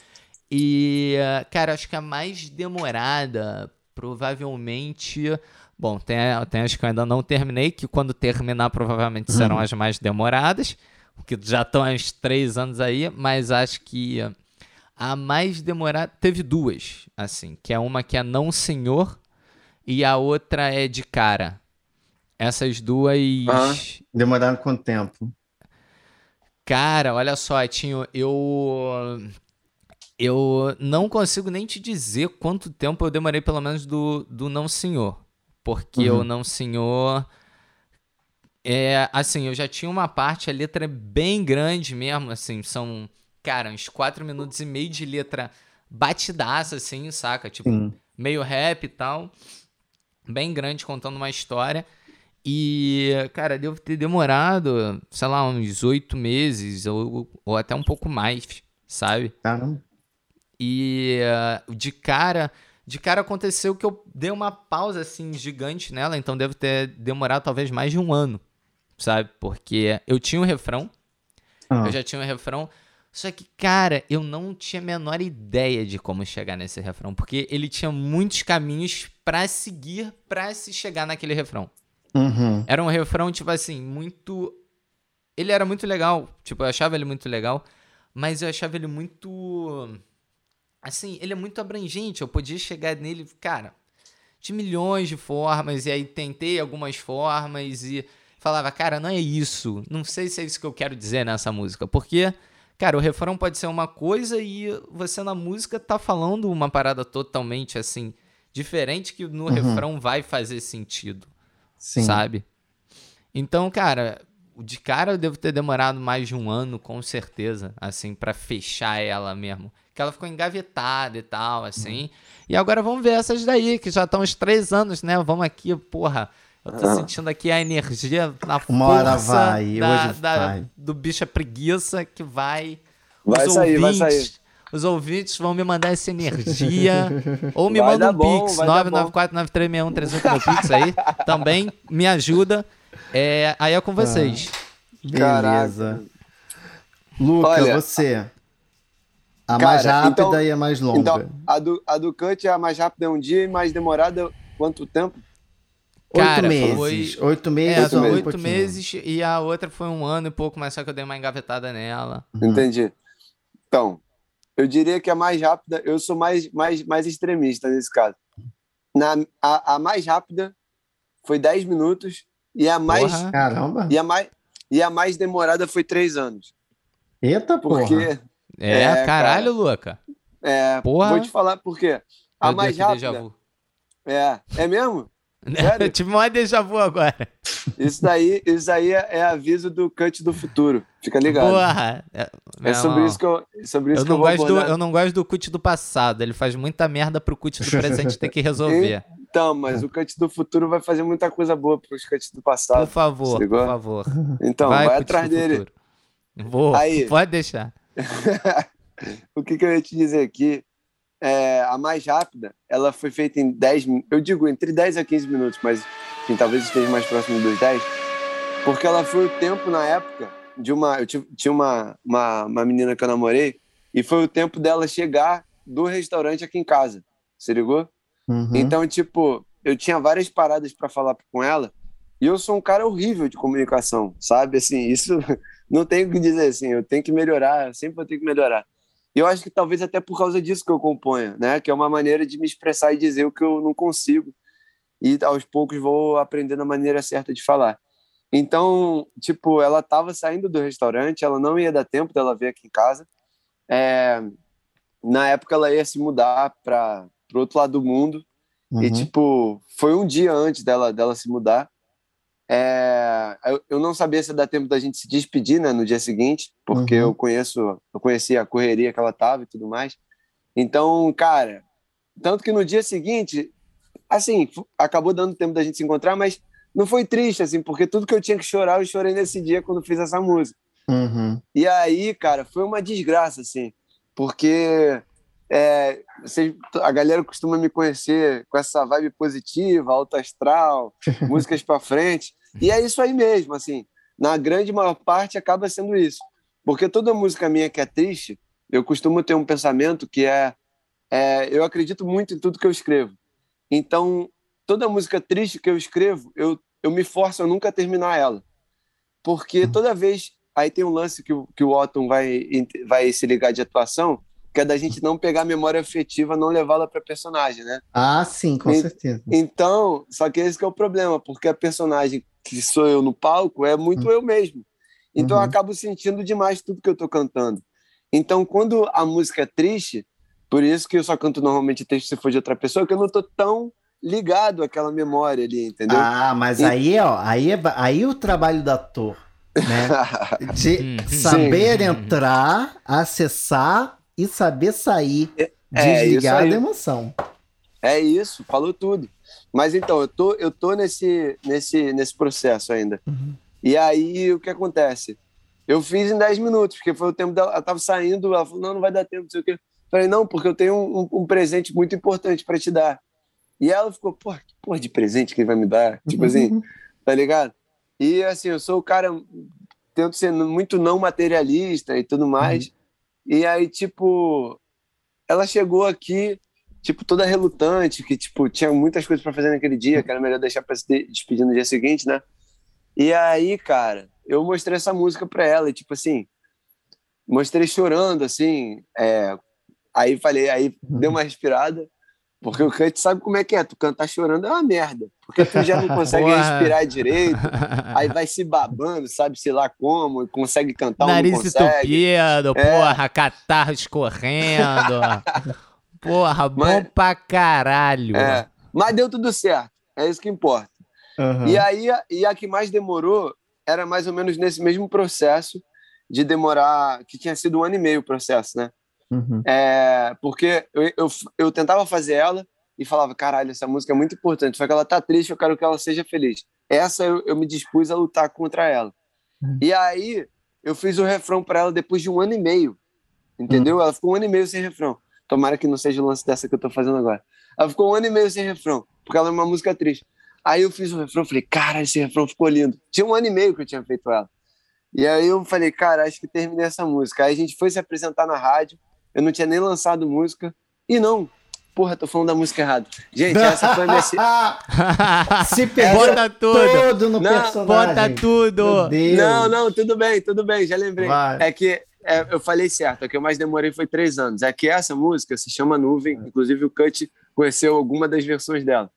E, cara, acho que a mais demorada, provavelmente. Bom, tem, tem as que eu ainda não terminei, que quando terminar provavelmente serão uhum. as mais demoradas, porque já estão há uns três anos aí, mas acho que a mais demorada. Teve duas, assim, que é uma que é Não Senhor e a outra é de cara. Essas duas. Ah, demoraram quanto tempo? Cara, olha só, Tinho, eu. Eu não consigo nem te dizer quanto tempo eu demorei, pelo menos, do, do Não Senhor. Porque uhum. o Não Senhor. É, assim, eu já tinha uma parte, a letra é bem grande mesmo, assim, são, cara, uns quatro minutos e meio de letra batidaça, assim, saca? Tipo, Sim. meio rap e tal. Bem grande, contando uma história. E, cara, devo ter demorado, sei lá, uns oito meses ou, ou até um pouco mais, sabe? Caramba. E uh, de cara, de cara aconteceu que eu dei uma pausa assim gigante nela, então devo ter demorado talvez mais de um ano, sabe? Porque eu tinha um refrão, ah. eu já tinha um refrão, só que, cara, eu não tinha a menor ideia de como chegar nesse refrão, porque ele tinha muitos caminhos para seguir para se chegar naquele refrão. Uhum. Era um refrão, tipo assim, muito. Ele era muito legal. Tipo, eu achava ele muito legal. Mas eu achava ele muito. Assim, ele é muito abrangente. Eu podia chegar nele, cara, de milhões de formas. E aí tentei algumas formas e falava, cara, não é isso. Não sei se é isso que eu quero dizer nessa música. Porque, cara, o refrão pode ser uma coisa e você na música tá falando uma parada totalmente assim, diferente que no uhum. refrão vai fazer sentido. Sim. sabe? Então, cara, de cara eu devo ter demorado mais de um ano, com certeza, assim, para fechar ela mesmo. Que ela ficou engavetada e tal, assim. Uhum. E agora vamos ver essas daí, que já estão uns três anos, né? Vamos aqui, porra. Eu tô ah. sentindo aqui a energia na Uma hora vai, da, hoje da, vai. do bicho preguiça que vai. Vai sair, ouvintes, vai sair. Os ouvintes vão me mandar essa energia. [LAUGHS] ou me vai mandam um bom, pix, 994936138 no pix aí. Também me ajuda. É, aí é com vocês. Ah, beleza. Luca, Olha, você. A cara, mais rápida então, e a mais longa. Então, a do, a do Cut é a mais rápida é um dia e mais demorada quanto tempo? Cara, oito meses. Foi... Oito meses. É, oito um meses e a outra foi um ano e pouco, mas só que eu dei uma engavetada nela. Entendi. Então, eu diria que a mais rápida, eu sou mais, mais, mais extremista nesse caso. Na, a, a mais rápida foi 10 minutos e a mais. Porra. Caramba! E a mais, e a mais demorada foi 3 anos. Eita, porque, porra! É, é caralho, cara, Luca. É, porra. Vou te falar por quê. A Meu mais Deus, rápida. É, é mesmo? [LAUGHS] Sério? Eu tive mais déjà vu agora. Isso daí, isso daí é, é aviso do cut do futuro. Fica ligado. Porra! É, é sobre isso que eu, sobre isso eu que eu vou gosto do, Eu não gosto do cut do passado. Ele faz muita merda pro cut do presente ter que resolver. Então, mas o cut do futuro vai fazer muita coisa boa pros cuts do passado. Por favor, por favor. Então, vai, vai atrás dele. Futuro. Vou, Aí, pode deixar. [LAUGHS] o que, que eu ia te dizer aqui é, a mais rápida, ela foi feita em 10 eu digo entre 10 a 15 minutos, mas enfim, talvez esteja mais próximo dos 10, porque ela foi o tempo na época de uma. Eu tinha uma, uma, uma menina que eu namorei, e foi o tempo dela chegar do restaurante aqui em casa, se ligou? Uhum. Então, tipo, eu tinha várias paradas para falar com ela, e eu sou um cara horrível de comunicação, sabe? Assim, isso não tenho o que dizer assim, eu tenho que melhorar, sempre eu tenho que melhorar. E eu acho que talvez até por causa disso que eu componho, né? Que é uma maneira de me expressar e dizer o que eu não consigo. E aos poucos vou aprendendo a maneira certa de falar. Então, tipo, ela estava saindo do restaurante, ela não ia dar tempo dela vir aqui em casa. É, na época, ela ia se mudar para o outro lado do mundo. Uhum. E, tipo, foi um dia antes dela, dela se mudar. É, eu, não sabia se dá tempo da gente se despedir, né, no dia seguinte, porque uhum. eu conheço, eu conhecia a correria que ela tava e tudo mais. Então, cara, tanto que no dia seguinte, assim, acabou dando tempo da gente se encontrar, mas não foi triste, assim, porque tudo que eu tinha que chorar, eu chorei nesse dia quando fiz essa música. Uhum. E aí, cara, foi uma desgraça, assim, porque é, vocês, a galera costuma me conhecer com essa vibe positiva, alto astral, [LAUGHS] músicas para frente, e é isso aí mesmo, assim, na grande maior parte acaba sendo isso. Porque toda música minha que é triste, eu costumo ter um pensamento que é, é eu acredito muito em tudo que eu escrevo. Então, toda música triste que eu escrevo, eu, eu me forço a nunca terminar ela. Porque uhum. toda vez. Aí tem um lance que, o, que o Otton vai, vai se ligar de atuação, que é da gente não pegar a memória afetiva, não levá-la para personagem, né? Ah, sim, com e, certeza. Então, só que esse que é o problema, porque a personagem que sou eu no palco é muito uhum. eu mesmo. Então uhum. eu acabo sentindo demais tudo que eu estou cantando. Então, quando a música é triste, por isso que eu só canto normalmente triste se for de outra pessoa, que eu não estou tão ligado àquela memória ali, entendeu? Ah, mas e... aí, ó, aí, é, aí o trabalho do ator, né? [LAUGHS] De saber Sim. entrar, acessar e saber sair, é, é desligar da emoção. É isso, falou tudo. Mas então, eu tô, eu tô nesse, nesse, nesse processo ainda. Uhum. E aí, o que acontece? Eu fiz em 10 minutos, porque foi o tempo dela. Ela tava saindo, ela falou: não, não vai dar tempo, não sei o quê. Falei: não, porque eu tenho um, um presente muito importante para te dar. E ela ficou: porra, que porra de presente que ele vai me dar? Tipo assim, [LAUGHS] tá ligado? E assim, eu sou o cara, tento ser muito não materialista e tudo mais. Uhum. E aí, tipo, ela chegou aqui, tipo, toda relutante, que, tipo, tinha muitas coisas para fazer naquele dia, que era melhor deixar para se despedir no dia seguinte, né? E aí, cara, eu mostrei essa música pra ela, e tipo assim, mostrei chorando, assim, é, aí falei, aí deu uma respirada, porque o Kant sabe como é que é, tu cantar chorando é uma merda, porque tu já não [LAUGHS] consegue respirar direito, [LAUGHS] aí vai se babando, sabe, sei lá como, consegue cantar Nariz não consegue. entupido, é. porra, catarro escorrendo, [LAUGHS] porra, bom mas, pra caralho. É, mas deu tudo certo, é isso que importa. Uhum. E aí, e a que mais demorou era mais ou menos nesse mesmo processo de demorar, que tinha sido um ano e meio o processo, né? Uhum. É, porque eu, eu, eu, tentava fazer ela e falava, caralho, essa música é muito importante, só que ela tá triste, eu quero que ela seja feliz. Essa eu, eu me dispus a lutar contra ela. Uhum. E aí eu fiz o refrão para ela depois de um ano e meio, entendeu? Uhum. Ela ficou um ano e meio sem refrão. Tomara que não seja o lance dessa que eu tô fazendo agora. Ela ficou um ano e meio sem refrão, porque ela é uma música triste. Aí eu fiz o refrão, falei, cara, esse refrão ficou lindo. Tinha um ano e meio que eu tinha feito ela. E aí eu falei, cara, acho que terminei essa música. Aí a gente foi se apresentar na rádio, eu não tinha nem lançado música, e não, porra, tô falando da música errada. Gente, essa foi a minha... se [LAUGHS] bota tudo. no não, personagem. Bota tudo. Não, não, tudo bem, tudo bem, já lembrei. Vai. É que é, eu falei certo, o que eu mais demorei foi três anos. É que essa música se chama Nuvem, inclusive o Cut conheceu alguma das versões dela.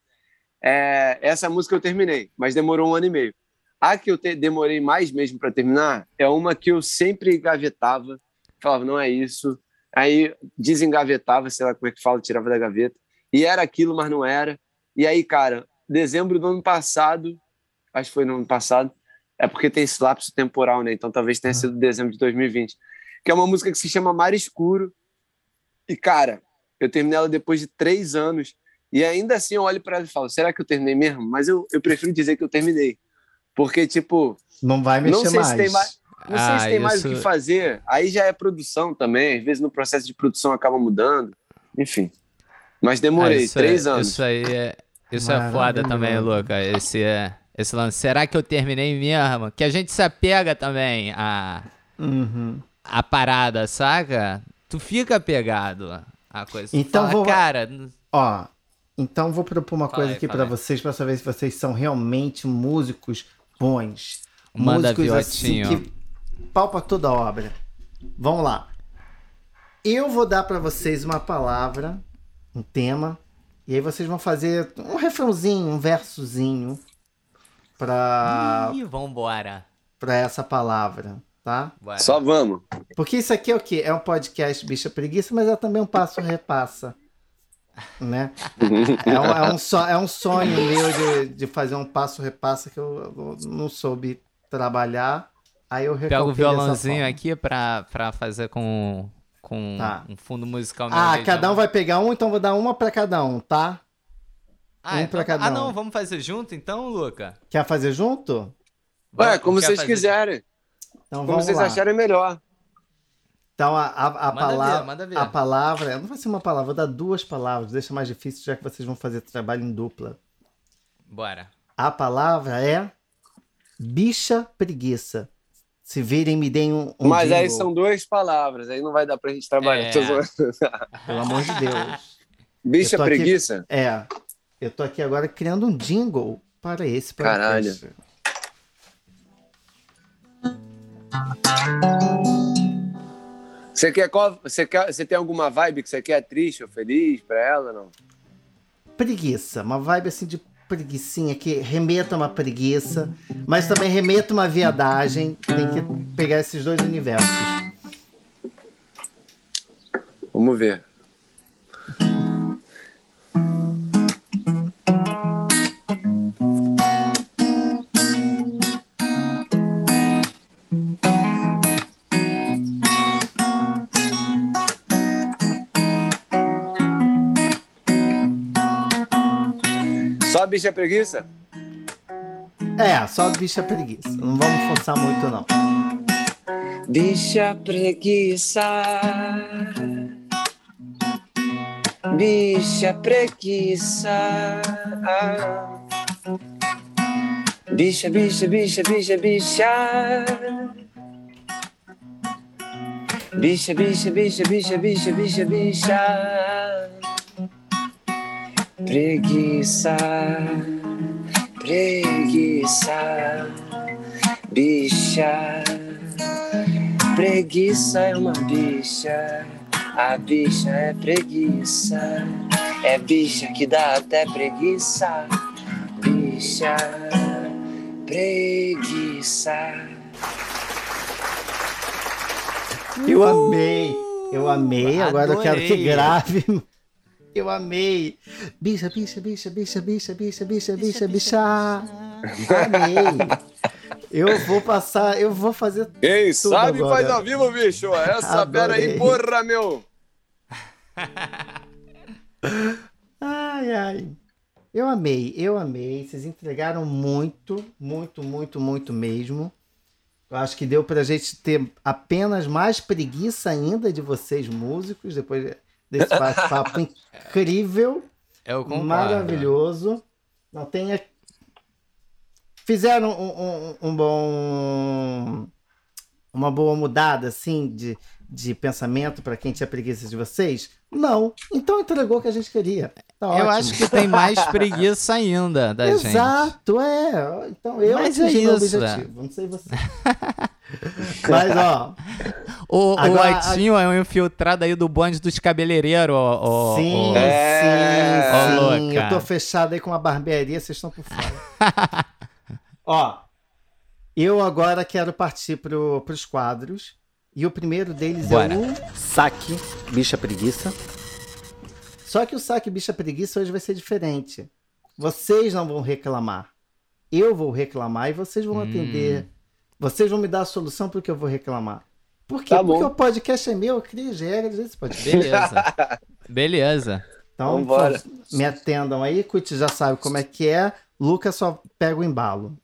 É, essa música eu terminei, mas demorou um ano e meio. A que eu te, demorei mais mesmo para terminar é uma que eu sempre gavetava, falava, não é isso. Aí desengavetava, sei lá como é que fala, tirava da gaveta. E era aquilo, mas não era. E aí, cara, dezembro do ano passado, acho que foi no ano passado, é porque tem esse lapso temporal, né? Então talvez tenha sido dezembro de 2020. Que é uma música que se chama Mar Escuro. E, cara, eu terminei ela depois de três anos. E ainda assim eu olho para ela e falo, será que eu terminei mesmo? Mas eu, eu prefiro dizer que eu terminei. Porque, tipo. Não vai mexer não sei mais. Se tem mais não ah, sei se tem isso... mais o que fazer. Aí já é produção também. Às vezes no processo de produção acaba mudando. Enfim. Mas demorei, ah, três é, anos. Isso aí é. Isso é foda também, Luca. Esse é. Esse lance. Será que eu terminei mesmo? Que a gente se apega também a. Uhum. A parada, saca? Tu fica apegado a coisa. Então, fala, vou... cara. Ó, então vou propor uma coisa aqui para vocês para saber se vocês são realmente músicos bons. Manda músicos assim que palpa toda a obra. Vamos lá. Eu vou dar para vocês uma palavra, um tema, e aí vocês vão fazer um refrãozinho, um versozinho para Ih, vambora. Para essa palavra, tá? Bora. Só vamos. Porque isso aqui é o quê? É um podcast Bicha Preguiça, mas é também um passo repassa né? [LAUGHS] É um, é um, so, é um sonho meu de, de fazer um passo repassa que eu, eu não soube trabalhar. Aí eu Pega o violãozinho aqui pra, pra fazer com com tá. um fundo musical Ah, cada um vai pegar um, então vou dar uma para cada um, tá? Ah, um é, pra cada ah, um. não, vamos fazer junto então, Luca? Quer fazer junto? Ué, como vocês fazer... quiserem. Então, como vocês lá. acharem melhor. Então a, a, a palavra. Ver, a palavra. Não vai ser uma palavra, vou dar duas palavras, deixa mais difícil, já que vocês vão fazer trabalho em dupla. Bora. A palavra é bicha preguiça. Se virem, me deem um. um Mas jingle. aí são duas palavras, aí não vai dar pra gente trabalhar. É. [LAUGHS] Pelo amor de Deus. Bicha preguiça? Aqui, é. Eu tô aqui agora criando um jingle para esse podcast. Caralho. Você quer qual? Você quer? Você tem alguma vibe que você quer triste ou feliz para ela, não? Preguiça, uma vibe assim de preguiçinha que remeta uma preguiça, mas também remeta uma viadagem. Tem que pegar esses dois universos. Vamos ver. Bicha preguiça? É, só bicha preguiça. Não vamos forçar muito, não. Bicha preguiça. Bicha preguiça. Bicha, bicha, bicha, bicha, bicha. Bicha, bicha, bicha, bicha, bicha, bicha, bicha. Preguiça, preguiça, bicha. Preguiça é uma bicha, a bicha é preguiça. É bicha que dá até preguiça, bicha, preguiça. Eu amei, eu amei. Agora eu quero que grave eu amei. Bicha, bicha, bicha, bicha, bicha, bicha, bicha, bicha, bicha. Amei. Eu vou passar, eu vou fazer. Quem sabe agora. faz ao vivo, bicho. Essa pera aí, porra, meu. [LAUGHS] Ai, ai. Eu amei, eu amei. Vocês entregaram muito, muito, muito, muito mesmo. Eu acho que deu pra gente ter apenas mais preguiça ainda de vocês, músicos, depois desse bate-papo incrível. [LAUGHS] Maravilhoso. Não tenha. Fizeram um, um, um bom. Uma boa mudada, assim, de, de pensamento para quem tinha preguiça de vocês? Não. Então entregou o que a gente queria. Tá eu ótimo. acho que tem mais [LAUGHS] preguiça ainda da Exato, gente. Exato, é. Então eu Mas atingi é o objetivo. Não sei você. [LAUGHS] [LAUGHS] Mas, ó. O, agora, o Aitinho é um infiltrado aí do bonde dos cabeleireiros, ó. Sim, é... sim, sim. Eu tô fechado aí com uma barbearia, vocês estão por fora. [LAUGHS] ó, eu agora quero partir pro, pros quadros. E o primeiro deles Bora. é o saque bicha preguiça. Só que o saque bicha preguiça hoje vai ser diferente. Vocês não vão reclamar. Eu vou reclamar e vocês vão hum. atender vocês vão me dar a solução porque eu vou reclamar. Por quê? Tá Porque o podcast é meu, eu criei as regras desse podcast. Beleza. [LAUGHS] Beleza. Então, Vambora. me atendam aí, Cuti já sabe como é que é. Lucas só pega o embalo.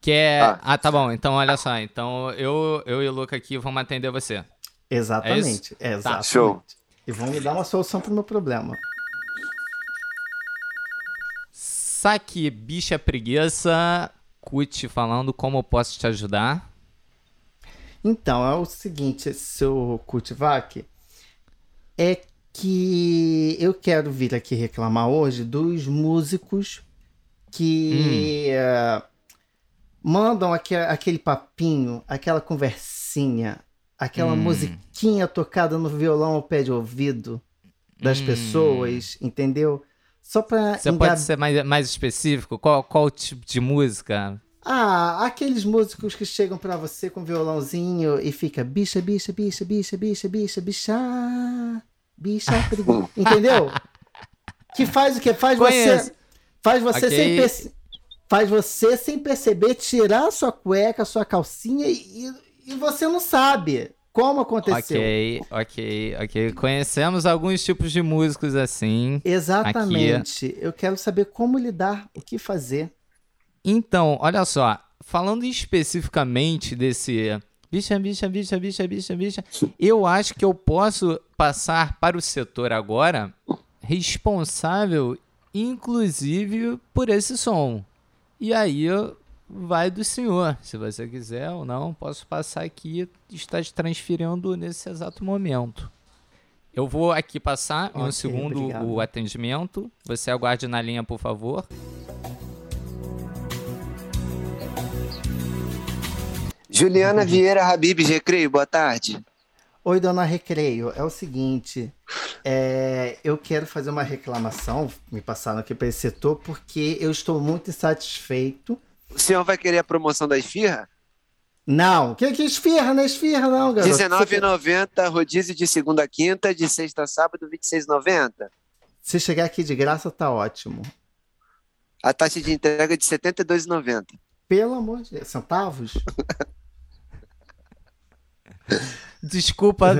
Que é... Ah. ah, tá bom. Então, olha só. Então, eu, eu e o Luca aqui vamos atender você. Exatamente. É, exatamente. Tá. Show. E vão me dar uma solução pro meu problema. Saque bicha preguiça Cut falando como eu posso te ajudar. Então, é o seguinte, seu Kutvac, é que eu quero vir aqui reclamar hoje dos músicos que hum. uh, mandam aquele, aquele papinho, aquela conversinha, aquela hum. musiquinha tocada no violão ao pé de ouvido das hum. pessoas, entendeu? Só pra. Você engab... pode ser mais, mais específico? Qual, qual tipo de música? Ah, aqueles músicos que chegam para você com violãozinho e fica bicha, bicha, bicha, bicha, bicha, bicha, bicha, bicha, [LAUGHS] entendeu? Que faz o que? Faz Conheço. você. Faz você okay. sem. Faz você sem perceber tirar a sua cueca, a sua calcinha e, e você não sabe como aconteceu. Ok, ok, ok. Conhecemos alguns tipos de músicos assim. Exatamente. Aqui. Eu quero saber como lidar, o que fazer. Então, olha só. Falando especificamente desse bicha, bicha, bicha, bicha, bicha, bicha, eu acho que eu posso passar para o setor agora responsável, inclusive, por esse som. E aí vai do senhor. Se você quiser ou não, posso passar aqui e estar te transferindo nesse exato momento. Eu vou aqui passar okay, em um segundo obrigado. o atendimento. Você aguarde na linha, por favor. Juliana Vieira Habib Recreio, boa tarde. Oi, dona Recreio. É o seguinte, é, eu quero fazer uma reclamação, me passaram aqui para esse setor, porque eu estou muito insatisfeito o senhor vai querer a promoção da esfirra? Não, que, que esfirra, não é esfirra não, garoto. R$19,90, rodízio de segunda a quinta, de sexta a sábado, R$26,90. Se chegar aqui de graça, tá ótimo. A taxa de entrega é de R$72,90. Pelo amor de Deus, centavos? [LAUGHS] Desculpa,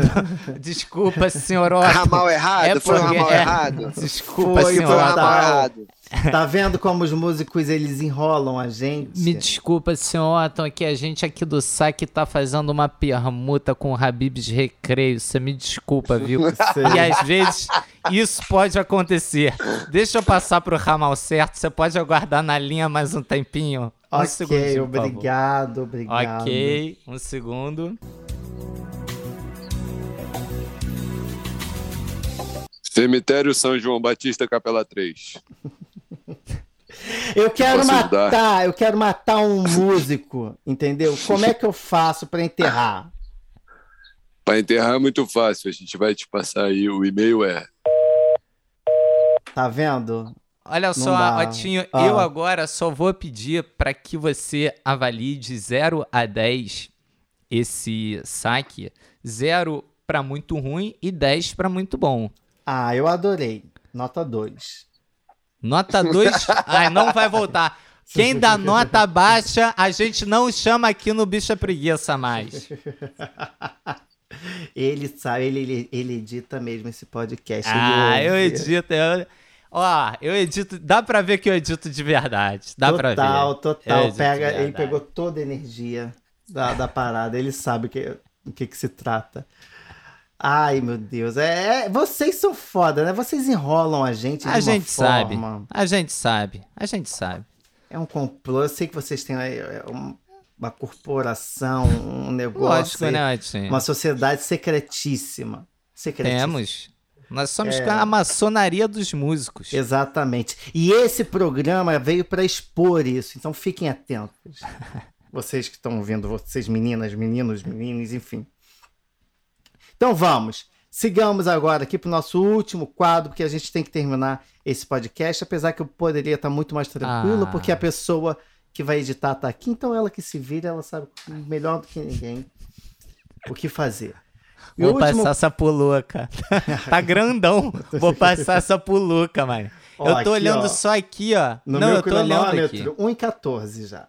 desculpa, senhor Otto. Ramal errado? É foi porque... ramal é... errado? Desculpa, foi, senhor Foi ramal errado. Tá vendo como os músicos eles enrolam a gente? Me desculpa, senhor Otton, que a gente aqui do saque tá fazendo uma permuta com o Habibs Recreio. Você me desculpa, viu? [LAUGHS] e às vezes isso pode acontecer. Deixa eu passar pro ramal certo. Você pode aguardar na linha mais um tempinho. Um ok, segundo, obrigado, obrigado. Ok, um segundo. Cemitério São João Batista, Capela 3. [LAUGHS] [LAUGHS] Eu quero matar, eu quero matar um músico, entendeu? Como é que eu faço para enterrar? Para enterrar é muito fácil, a gente vai te passar aí, o e-mail é. Tá vendo? Olha Não só, Otinho, ah. eu agora só vou pedir para que você avalie de 0 a 10 esse saque. 0 para muito ruim e 10 para muito bom. Ah, eu adorei. Nota 2. Nota 2? Ai, não vai voltar. Quem dá nota baixa, a gente não chama aqui no Bicha Preguiça mais. [LAUGHS] Ele sabe, ele, ele, ele edita mesmo esse podcast. Ah, eu edito. Eu, ó, eu edito. Dá pra ver que eu edito de verdade. Dá total, pra ver. Total, total. Pega, ele pegou toda a energia da, da parada. Ele sabe o que, que, que se trata. Ai, meu Deus. É, é, vocês são foda, né? Vocês enrolam a gente. a gente sabe. A gente sabe. A gente sabe. É um complô. Eu sei que vocês têm é, uma corporação, um negócio. Lógico, né, Uma sociedade secretíssima. secretíssima. Temos. Nós somos é... a maçonaria dos músicos. Exatamente. E esse programa veio para expor isso. Então fiquem atentos. [LAUGHS] vocês que estão ouvindo, vocês meninas, meninos, meninos, enfim. Então vamos. Sigamos agora aqui para o nosso último quadro, porque a gente tem que terminar esse podcast, apesar que eu poderia estar muito mais tranquilo, ah. porque a pessoa que vai editar está aqui, então ela que se vira, ela sabe melhor do que ninguém o que fazer. E Vou último... passar essa puluca. [LAUGHS] tá grandão. Vou [LAUGHS] passar essa puluca, mano. Ó, eu tô aqui, olhando ó, só aqui, ó. No Não, meu eu tô olhando aqui. 1,14 já.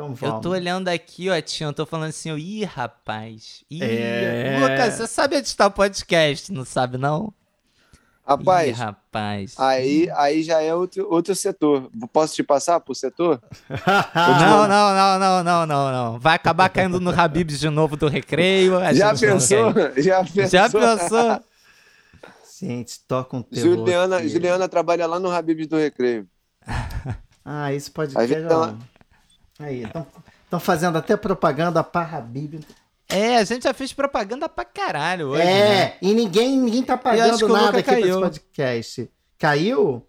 Então vamos. Eu tô olhando aqui, ó, Tinho, eu tô falando assim, ih, rapaz. Ih, é... Lucas, você sabe editar o podcast, não sabe, não? Rapaz, ih, rapaz. Aí, aí já é outro, outro setor. Posso te passar pro setor? [LAUGHS] não, não, não, não, não, não, não. Vai acabar caindo no Habibs de novo do recreio. Já pensou? [LAUGHS] Já pensou? Já pensou? Gente, toca um terror Juliana, Juliana trabalha lá no Habibs do Recreio. ah, isso pode ser. Ela... Aí, estão fazendo até propaganda para Habib. É, a gente já fez propaganda pra caralho hoje. É, né? e ninguém, ninguém tá pagando nada aqui caiu. pra esse podcast. Caiu?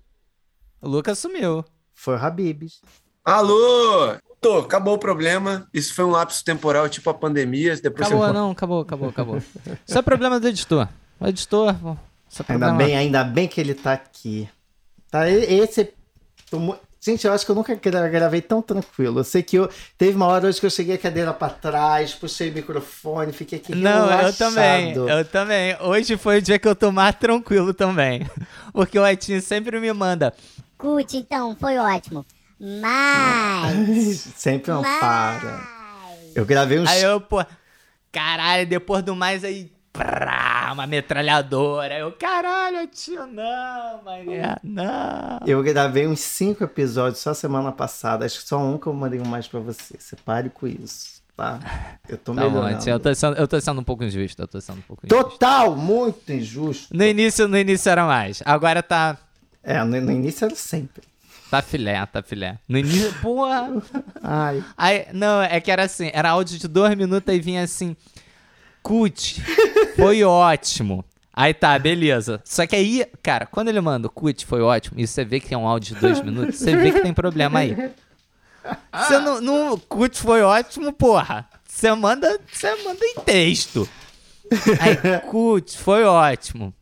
O Lucas sumiu. Foi o Habibs. Alô! Tô, acabou o problema. Isso foi um lapso temporal, tipo a pandemia. Depois acabou, você... não, acabou, acabou, acabou. Isso é problema do editor. O editor. É ainda bem, ainda bem que ele tá aqui. Tá, esse. Gente, eu acho que eu nunca gravei tão tranquilo. Eu sei que eu teve uma hora hoje que eu cheguei a cadeira para trás, puxei o microfone, fiquei aqui Não, relaxado. eu também. Eu também. Hoje foi o dia que eu tô mais tranquilo também. [LAUGHS] Porque o Etinho sempre me manda. Curte, então, foi ótimo. Mas. [LAUGHS] sempre não mas... para. Eu gravei um. Aí eu, pô. Caralho, depois do mais aí. Prá, uma metralhadora. Eu, caralho, tio, não, mané, não. Eu gravei uns cinco episódios só semana passada. Acho que só um que eu mandei mais pra você. Você pare com isso, tá? Eu tô tá melhorando. Eu, tô sendo, eu tô sendo um pouco injusto. Eu tô sendo um pouco injusto. Total, muito injusto. No início, no início era mais. Agora tá. É, no, no início era sempre. Tá filé, tá filé. No início, porra. [LAUGHS] Ai. Aí, não, é que era assim, era áudio de dois minutos e vinha assim. Cut, foi ótimo. Aí tá, beleza. Só que aí, cara, quando ele manda Cut, foi ótimo, e você vê que é um áudio de dois minutos, você vê que tem problema aí. Você não, não. Cut foi ótimo, porra. Você manda, você manda em texto. Aí, Cut, foi ótimo.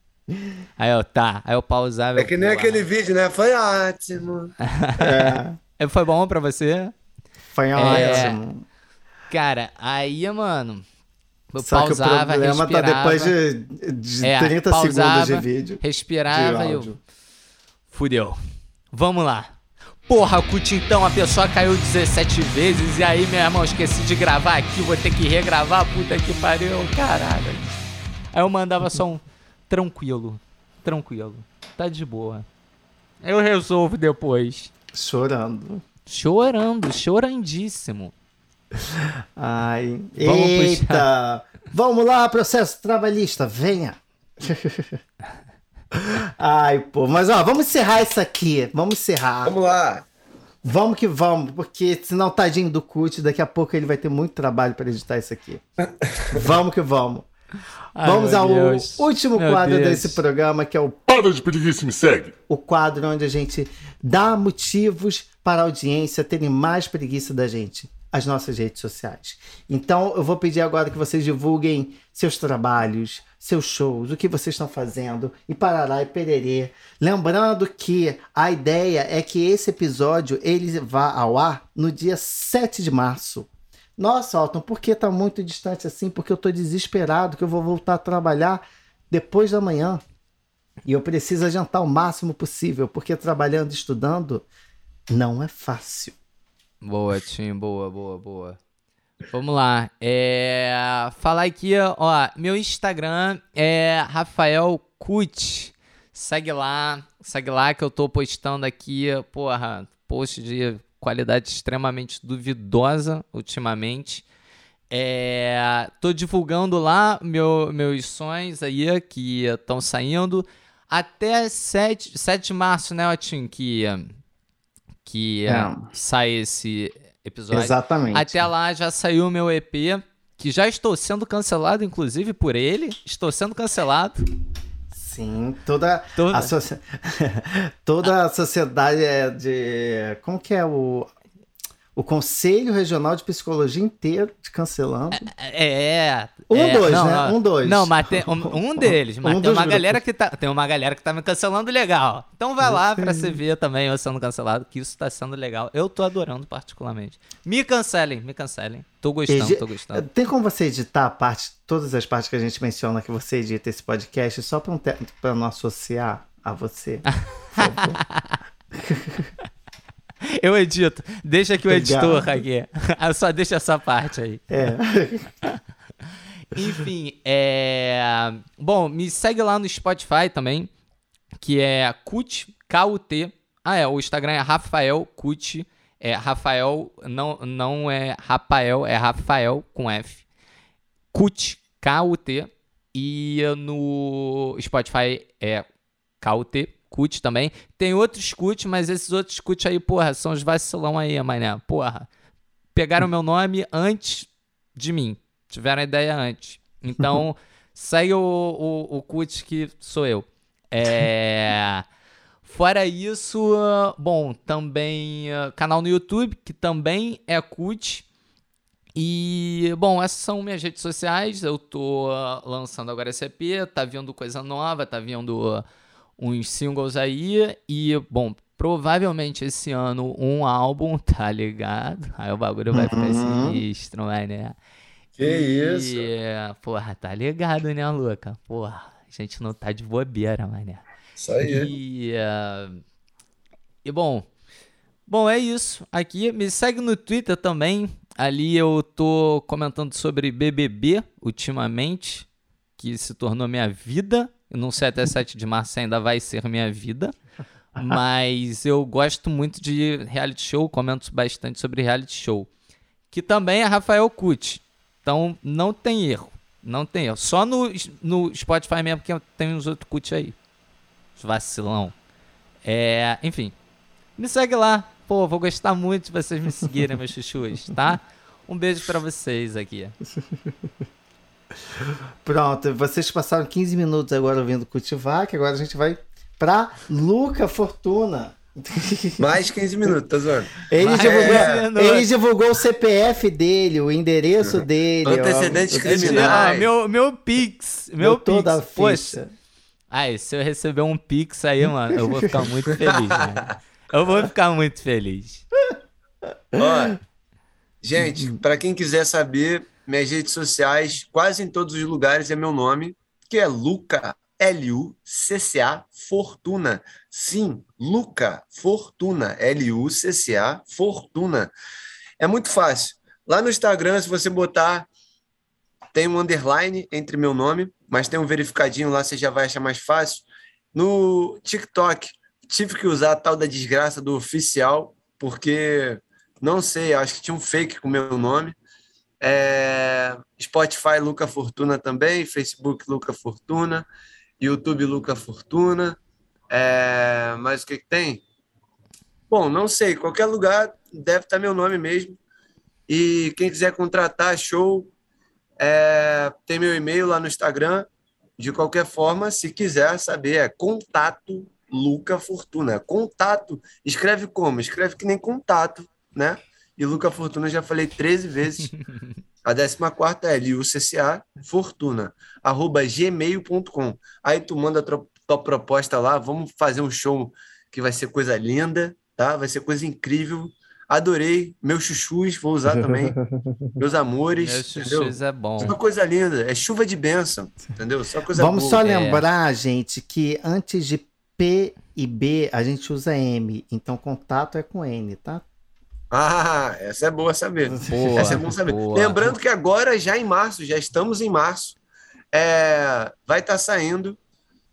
Aí eu, tá. Aí eu pausava. É que nem aquele vídeo, né? Foi ótimo. é. [LAUGHS] Foi bom pra você? Foi é. ótimo. Cara, aí, mano. Eu Só pausava, que o problema respirava, tá depois de, de é, 30 pausava, segundos de vídeo. Respirava e eu. Fudeu. Vamos lá. Porra, Cut, então a pessoa caiu 17 vezes e aí, meu irmão, esqueci de gravar aqui, vou ter que regravar, puta que pariu, caralho. Aí eu mandava só um tranquilo, tranquilo, tá de boa. Eu resolvo depois. Chorando. Chorando, chorandíssimo. Ai, Vamos eita! Puxar. Vamos lá, processo trabalhista, venha! Ai, pô, mas ó, vamos encerrar isso aqui. Vamos encerrar. Vamos lá. Vamos que vamos, porque senão tadinho do Cut, daqui a pouco ele vai ter muito trabalho para editar isso aqui. vamos que vamos. Ai, vamos ao Deus. último meu quadro Deus. desse programa, que é o Para de Preguiça Me Segue. O quadro onde a gente dá motivos para a audiência terem mais preguiça da gente as nossas redes sociais. Então, eu vou pedir agora que vocês divulguem seus trabalhos, seus shows, o que vocês estão fazendo e parará e pererê. Lembrando que a ideia é que esse episódio ele vá ao ar no dia 7 de março. Nossa, Alton, por que tá muito distante assim? Porque eu tô desesperado que eu vou voltar a trabalhar depois da manhã. E eu preciso adiantar o máximo possível, porque trabalhando e estudando não é fácil. Boa, Tim, boa, boa, boa. Vamos lá. É... Falar aqui, ó. Meu Instagram é Rafael Cut. Segue lá, segue lá que eu tô postando aqui, porra, post de qualidade extremamente duvidosa ultimamente. É, tô divulgando lá meu, meus sonhos aí que estão saindo até 7, 7 de março, né, Otim? Que que é. sai esse episódio. Exatamente. Até lá já saiu o meu EP, que já estou sendo cancelado, inclusive, por ele. Estou sendo cancelado. Sim, toda, toda... A, so... [LAUGHS] toda a sociedade é de. Como que é o o Conselho Regional de Psicologia inteiro te cancelando. É. é um é, dois, não, né? Não, um dois. Não, mas tem um, um [LAUGHS] deles. Mas um tem uma galera que tá. Tem uma galera que tá me cancelando legal. Então vai lá pra você ver também eu sendo cancelado, que isso tá sendo legal. Eu tô adorando particularmente. Me cancelem, me cancelem. Tô gostando, tô gostando. Tem como você editar a parte, todas as partes que a gente menciona que você edita esse podcast só pra, um te... pra não associar a você? Por favor. [LAUGHS] [LAUGHS] Eu edito. Deixa que o editor aqui. [LAUGHS] Só deixa essa parte aí. É. [LAUGHS] Enfim, é. Bom, me segue lá no Spotify também, que é Cut, K-U-T. Ah, é, o Instagram é Rafael Cut. É Rafael, não, não é Rafael, é Rafael com F. Cut, K-U-T. E no Spotify é K-U-T CUT também. Tem outros CUT, mas esses outros CUT aí, porra, são os vacilão aí, mané. Porra. Pegaram meu nome antes de mim. Tiveram a ideia antes. Então, [LAUGHS] segue o, o, o CUT que sou eu. É. [LAUGHS] Fora isso, bom, também uh, canal no YouTube, que também é CUT. E, bom, essas são minhas redes sociais. Eu tô uh, lançando agora esse EP, tá vindo coisa nova, tá vindo uns singles aí e, bom, provavelmente esse ano um álbum, [LAUGHS] tá ligado? Aí o bagulho vai ficar uhum. sinistro, né? Que e, isso? Porra, tá ligado, né, Luca? Porra, a gente não tá de bobeira, mané. Isso aí. E, uh, e bom, bom, é isso. Aqui, me segue no Twitter também, ali eu tô comentando sobre BBB ultimamente, que se tornou minha vida. Não sei até 7 de março ainda vai ser minha vida. Mas eu gosto muito de reality show, comento bastante sobre reality show. Que também é Rafael Cucci. Então não tem erro. Não tem erro. Só no, no Spotify mesmo que tem uns outros Cucci aí. Vacilão. É, enfim. Me segue lá. Pô, vou gostar muito de vocês me seguirem, meus chuchus, tá? Um beijo para vocês aqui. [LAUGHS] Pronto, vocês passaram 15 minutos agora ouvindo Cultivar, que agora a gente vai para Luca Fortuna. [LAUGHS] Mais 15 minutos, tá zoando? Ele, divulgou, ele divulgou o CPF dele, o endereço dele. Antecedentes ó, criminais. Ah, meu, meu Pix. Meu Pix. Toda a Poxa. Ai, se eu receber um Pix aí, mano, eu vou ficar muito feliz, né? Eu vou ficar muito feliz. Ó, gente, para quem quiser saber, minhas redes sociais, quase em todos os lugares é meu nome, que é Luca, L-U-C-C-A Fortuna. Sim, Luca Fortuna, L-U-C-C-A Fortuna. É muito fácil. Lá no Instagram, se você botar, tem um underline entre meu nome, mas tem um verificadinho lá, você já vai achar mais fácil. No TikTok, tive que usar a tal da desgraça do oficial, porque não sei, acho que tinha um fake com meu nome. É, Spotify Luca Fortuna também, Facebook Luca Fortuna, YouTube Luca Fortuna. É, mas o que, que tem? Bom, não sei, qualquer lugar deve estar meu nome mesmo. E quem quiser contratar, show, é, tem meu e-mail lá no Instagram. De qualquer forma, se quiser saber, é contato Luca Fortuna. Contato, escreve como? Escreve que nem contato, né? E Luca Fortuna já falei 13 vezes. [LAUGHS] A 14 é LUCCA Fortuna, arroba gmail.com. Aí tu manda a tua, tua proposta lá, vamos fazer um show que vai ser coisa linda, tá? Vai ser coisa incrível. Adorei. Meus chuchus, vou usar também. [LAUGHS] Meus amores. Meus chuchus é bom. Só coisa linda. É chuva de bênção, entendeu? Só coisa Vamos boa. só lembrar, é. gente, que antes de P e B, a gente usa M. Então, contato é com N, tá? Ah, essa é boa saber. Boa, essa é bom saber. Boa. Lembrando que agora, já em março, já estamos em março, é, vai estar tá saindo.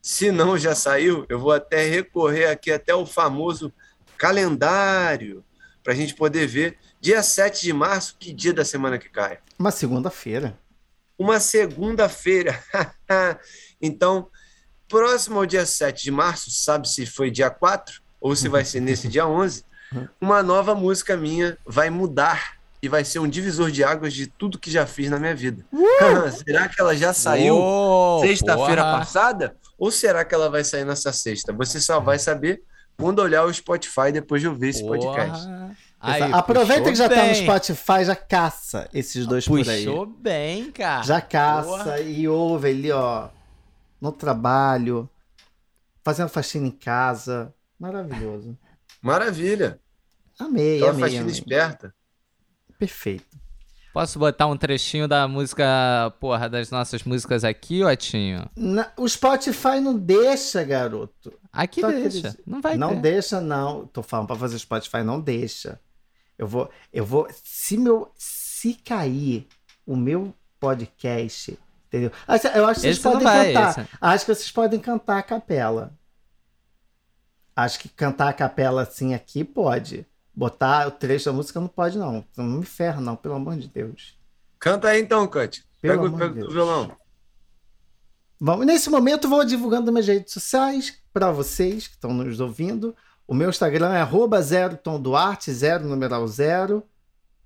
Se não já saiu, eu vou até recorrer aqui até o famoso calendário para a gente poder ver. Dia 7 de março, que dia da semana que cai? Uma segunda-feira. Uma segunda-feira. [LAUGHS] então, Próximo ao dia 7 de março, sabe se foi dia 4 ou se vai ser nesse dia 11, uma nova música minha vai mudar e vai ser um divisor de águas de tudo que já fiz na minha vida. Uh! [LAUGHS] será que ela já saiu oh, sexta-feira passada? Ou será que ela vai sair nessa sexta? Você só vai saber quando olhar o Spotify depois de ouvir esse podcast. Aí, Aproveita que já bem. tá no Spotify, já caça esses dois puxou por aí. Puxou bem, cara. Já caça Porra. e ouve ali, ó no trabalho, fazendo faxina em casa. Maravilhoso. Maravilha. Amei, Aquela amei. faxina amei. esperta. Perfeito. Posso botar um trechinho da música, porra, das nossas músicas aqui, Otinho? Na, o Spotify não deixa, garoto. Aqui Só deixa. Não vai Não ter. deixa, não. Tô falando pra fazer Spotify, não deixa. Eu vou, eu vou, se meu, se cair o meu podcast Entendeu? Eu acho que vocês esse podem vai, cantar. Esse... Acho que vocês podem cantar a capela. Acho que cantar a capela assim aqui pode. Botar o trecho da música não pode, não. Não me ferra, não, pelo amor de Deus. Canta aí então, Cut. Pega, pega de o violão. Vamos, nesse momento, vou divulgando minhas redes sociais para vocês que estão nos ouvindo. O meu Instagram é arroba zero tom Duarte, zero numeral zero,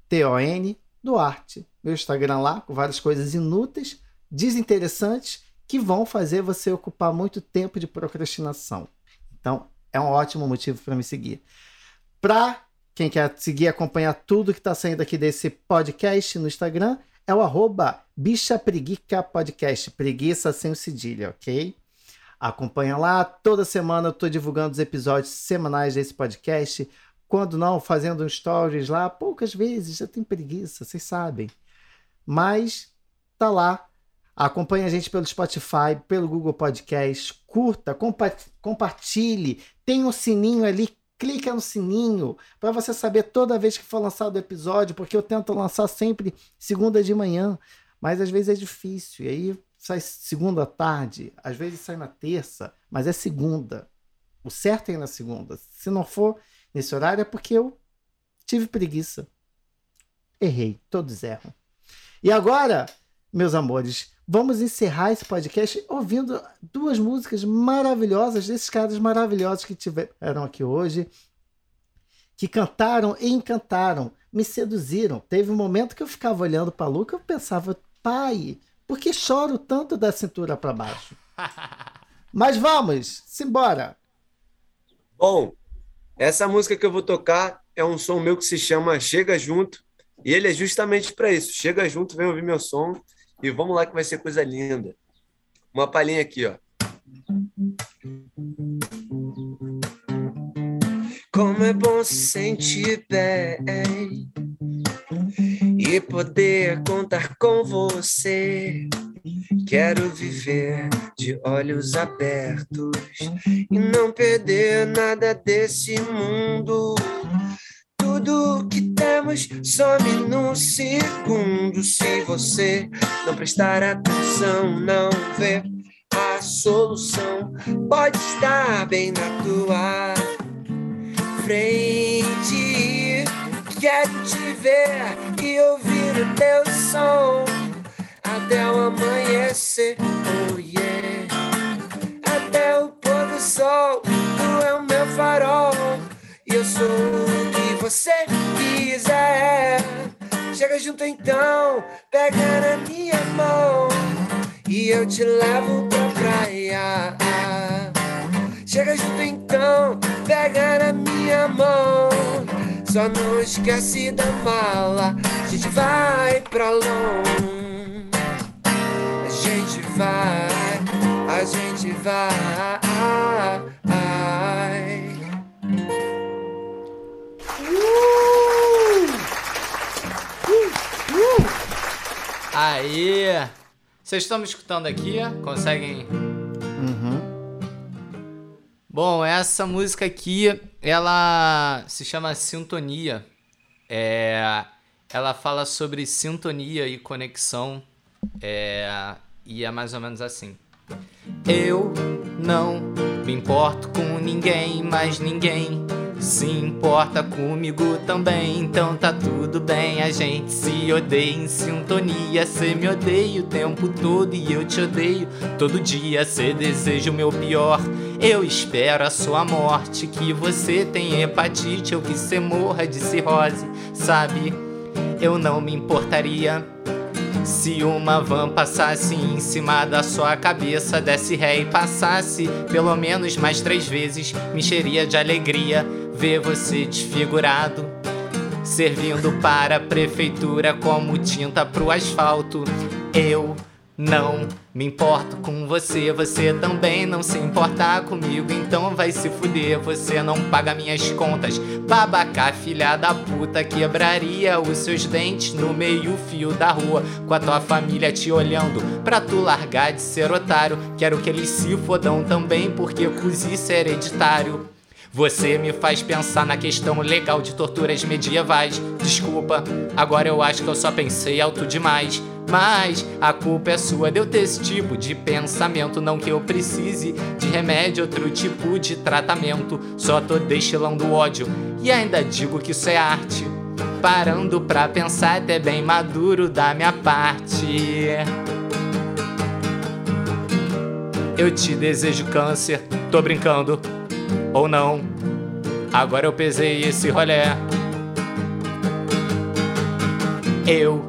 T-O-N, Duarte. Meu Instagram lá, com várias coisas inúteis desinteressantes que vão fazer você ocupar muito tempo de procrastinação. Então, é um ótimo motivo para me seguir. Para quem quer seguir e acompanhar tudo que está saindo aqui desse podcast no Instagram, é o arroba preguiça sem o cedilha, ok? Acompanha lá, toda semana eu estou divulgando os episódios semanais desse podcast. Quando não, fazendo stories lá, poucas vezes, já tem preguiça, vocês sabem. Mas tá lá Acompanhe a gente pelo Spotify, pelo Google Podcast, curta, compa compartilhe, tem um sininho ali, clica no sininho para você saber toda vez que for lançado o episódio, porque eu tento lançar sempre segunda de manhã, mas às vezes é difícil. E aí sai segunda tarde, às vezes sai na terça, mas é segunda. O certo é ir na segunda. Se não for nesse horário é porque eu tive preguiça. Errei, todos erram. E agora, meus amores, vamos encerrar esse podcast ouvindo duas músicas maravilhosas desses caras maravilhosos que tiveram aqui hoje, que cantaram e encantaram, me seduziram. Teve um momento que eu ficava olhando para Luca e eu pensava, pai, por que choro tanto da cintura para baixo? [LAUGHS] Mas vamos, simbora. Bom, essa música que eu vou tocar é um som meu que se chama Chega Junto, e ele é justamente para isso. Chega junto, vem ouvir meu som e vamos lá que vai ser coisa linda. Uma palhinha aqui, ó. Como é bom se sentir bem e poder contar com você. Quero viver de olhos abertos e não perder nada desse mundo. Tudo que temos some num segundo. Se você não prestar atenção, não ver a solução pode estar bem na tua frente. Quero te ver e ouvir o teu som até o amanhecer. Oh yeah, até o pôr do sol. Tu é o meu farol e eu sou o você quiser. Chega junto então, pega na minha mão e eu te levo pra praia. Chega junto então, pega na minha mão. Só não esquece da mala, a gente vai pra longe. A gente vai, a gente vai. Aí. Vocês estão me escutando aqui? Conseguem? Uhum. Bom, essa música aqui, ela se chama Sintonia. É, ela fala sobre sintonia e conexão. É, e é mais ou menos assim. Eu não me importo com ninguém, mais ninguém se importa comigo também, então tá tudo bem. A gente se odeia em sintonia. Cê me odeia o tempo todo e eu te odeio todo dia. Cê deseja o meu pior. Eu espero a sua morte. Que você tenha hepatite ou que cê morra de cirrose, sabe? Eu não me importaria. Se uma van passasse em cima da sua cabeça, desse ré e passasse pelo menos mais três vezes, me encheria de alegria ver você desfigurado, servindo para a prefeitura como tinta pro asfalto. Eu não me importo com você, você também não se importar comigo, então vai se fuder, você não paga minhas contas. Babaca, filha da puta, quebraria os seus dentes no meio-fio da rua, com a tua família te olhando, pra tu largar de ser otário. Quero que eles se fodam também, porque cozice é hereditário. Você me faz pensar na questão legal de torturas medievais. Desculpa, agora eu acho que eu só pensei alto demais. Mas a culpa é sua de eu ter esse tipo de pensamento. Não que eu precise de remédio, outro tipo de tratamento. Só tô destilando ódio e ainda digo que isso é arte. Parando pra pensar, até bem maduro da minha parte. Eu te desejo câncer, tô brincando ou não. Agora eu pesei esse rolé. Eu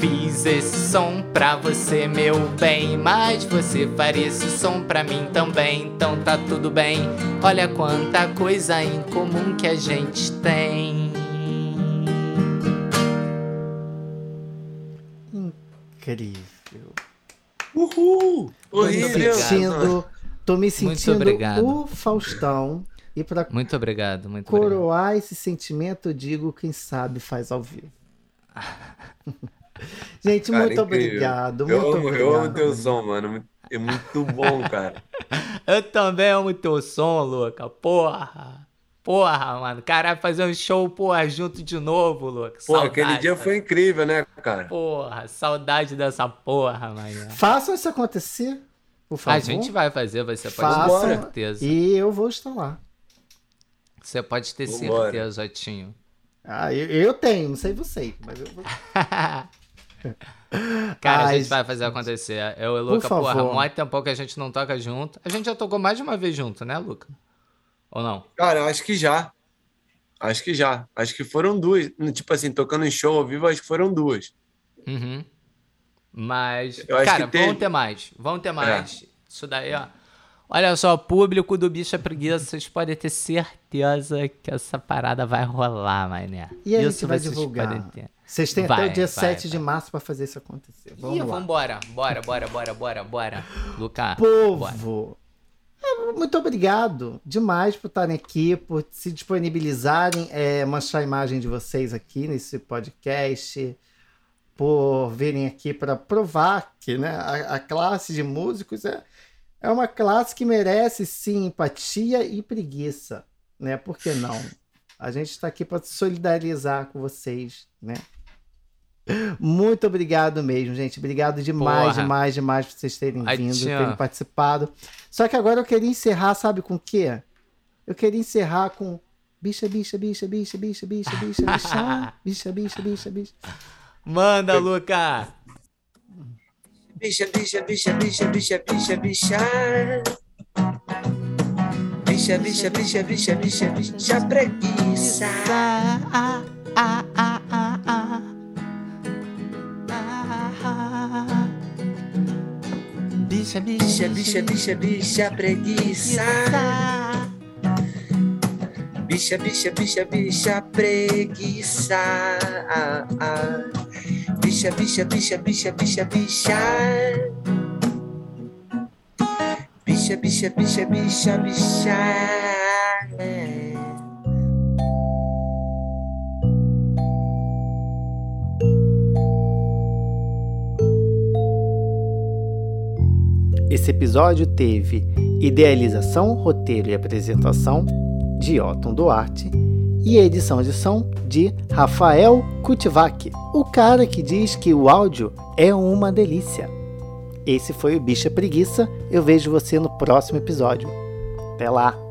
fiz esse som pra você, meu bem. Mas você faria esse som pra mim também. Então tá tudo bem. Olha quanta coisa em comum que a gente tem. Incrível. Uhul! Horrível! Tô me sentindo o Faustão. E para muito obrigado, muito coroar obrigado. esse sentimento, eu digo quem sabe faz ao vivo. [LAUGHS] Gente, cara, muito incrível. obrigado. Eu muito amo, obrigado. eu amo teu som, mano. É muito bom, cara. [LAUGHS] eu também amo teu som, louca. Porra. Porra, mano. Caralho, fazer um show, porra, junto de novo, Lucas. Porra, aquele dia foi incrível, né, cara? Porra, saudade dessa porra, mano. Façam isso acontecer, por favor. A gente vai fazer, você pode ter certeza. E eu vou estar lá. Você pode ter Vambora. certeza, Otinho. Ah, eu, eu, tenho, não sei você, mas eu vou. [LAUGHS] Cara, Ai, a gente vai fazer acontecer. Eu e o Luca, por porra, há muito tempo que a gente não toca junto. A gente já tocou mais de uma vez junto, né, Luca? Ou não? Cara, acho que já. Acho que já. Acho que foram duas. Tipo assim, tocando em show ao vivo, acho que foram duas. Uhum. Mas, cara, vão ter mais. Vão ter mais. É. Isso daí, ó. Olha só, público do Bicho é Preguiça, vocês podem ter certeza que essa parada vai rolar, mané. E a isso gente vai divulgar. Vocês têm vai, até o dia vai, 7 vai. de março para fazer isso acontecer. Vamos Ih, lá. Vambora, bora, bora, bora, bora, bora. Luca, Povo, bora. É, muito obrigado demais por estarem aqui, por se disponibilizarem, é, mostrar a imagem de vocês aqui nesse podcast, por virem aqui para provar que né, a, a, classe de músicos é, é uma classe que merece sim empatia e preguiça, né? Por que não? A gente está aqui para solidarizar com vocês, né? Muito obrigado mesmo, gente. Obrigado demais, Porra. demais, demais por vocês terem vindo, terem participado. Só que agora eu queria encerrar, sabe com o quê? Eu queria encerrar com bicha, bicha, bicha, bicha, bicha, bicha, bicha, bicha, bicha, bicha, bicha, bicha. Manda, Luca! Bicha, bicha, bicha, bicha, bicha, bicha, bicha. Bicha, bicha, bicha, bicha, bicha, bicha, preguiça. Ah, ah, ah, ah, ah. bicha, bicha, bicha, bicha, bicha, preguiça. Bicha, bicha, bicha, bicha, preguiça. Bicha, bicha, bicha, bicha, bicha, bicha. Bicha, bicha, bicha, bicha, bicha. Esse episódio teve idealização, roteiro e apresentação de Otton Duarte e edição de som de Rafael Kutivac, o cara que diz que o áudio é uma delícia. Esse foi o Bicha Preguiça. Eu vejo você no próximo episódio. Até lá!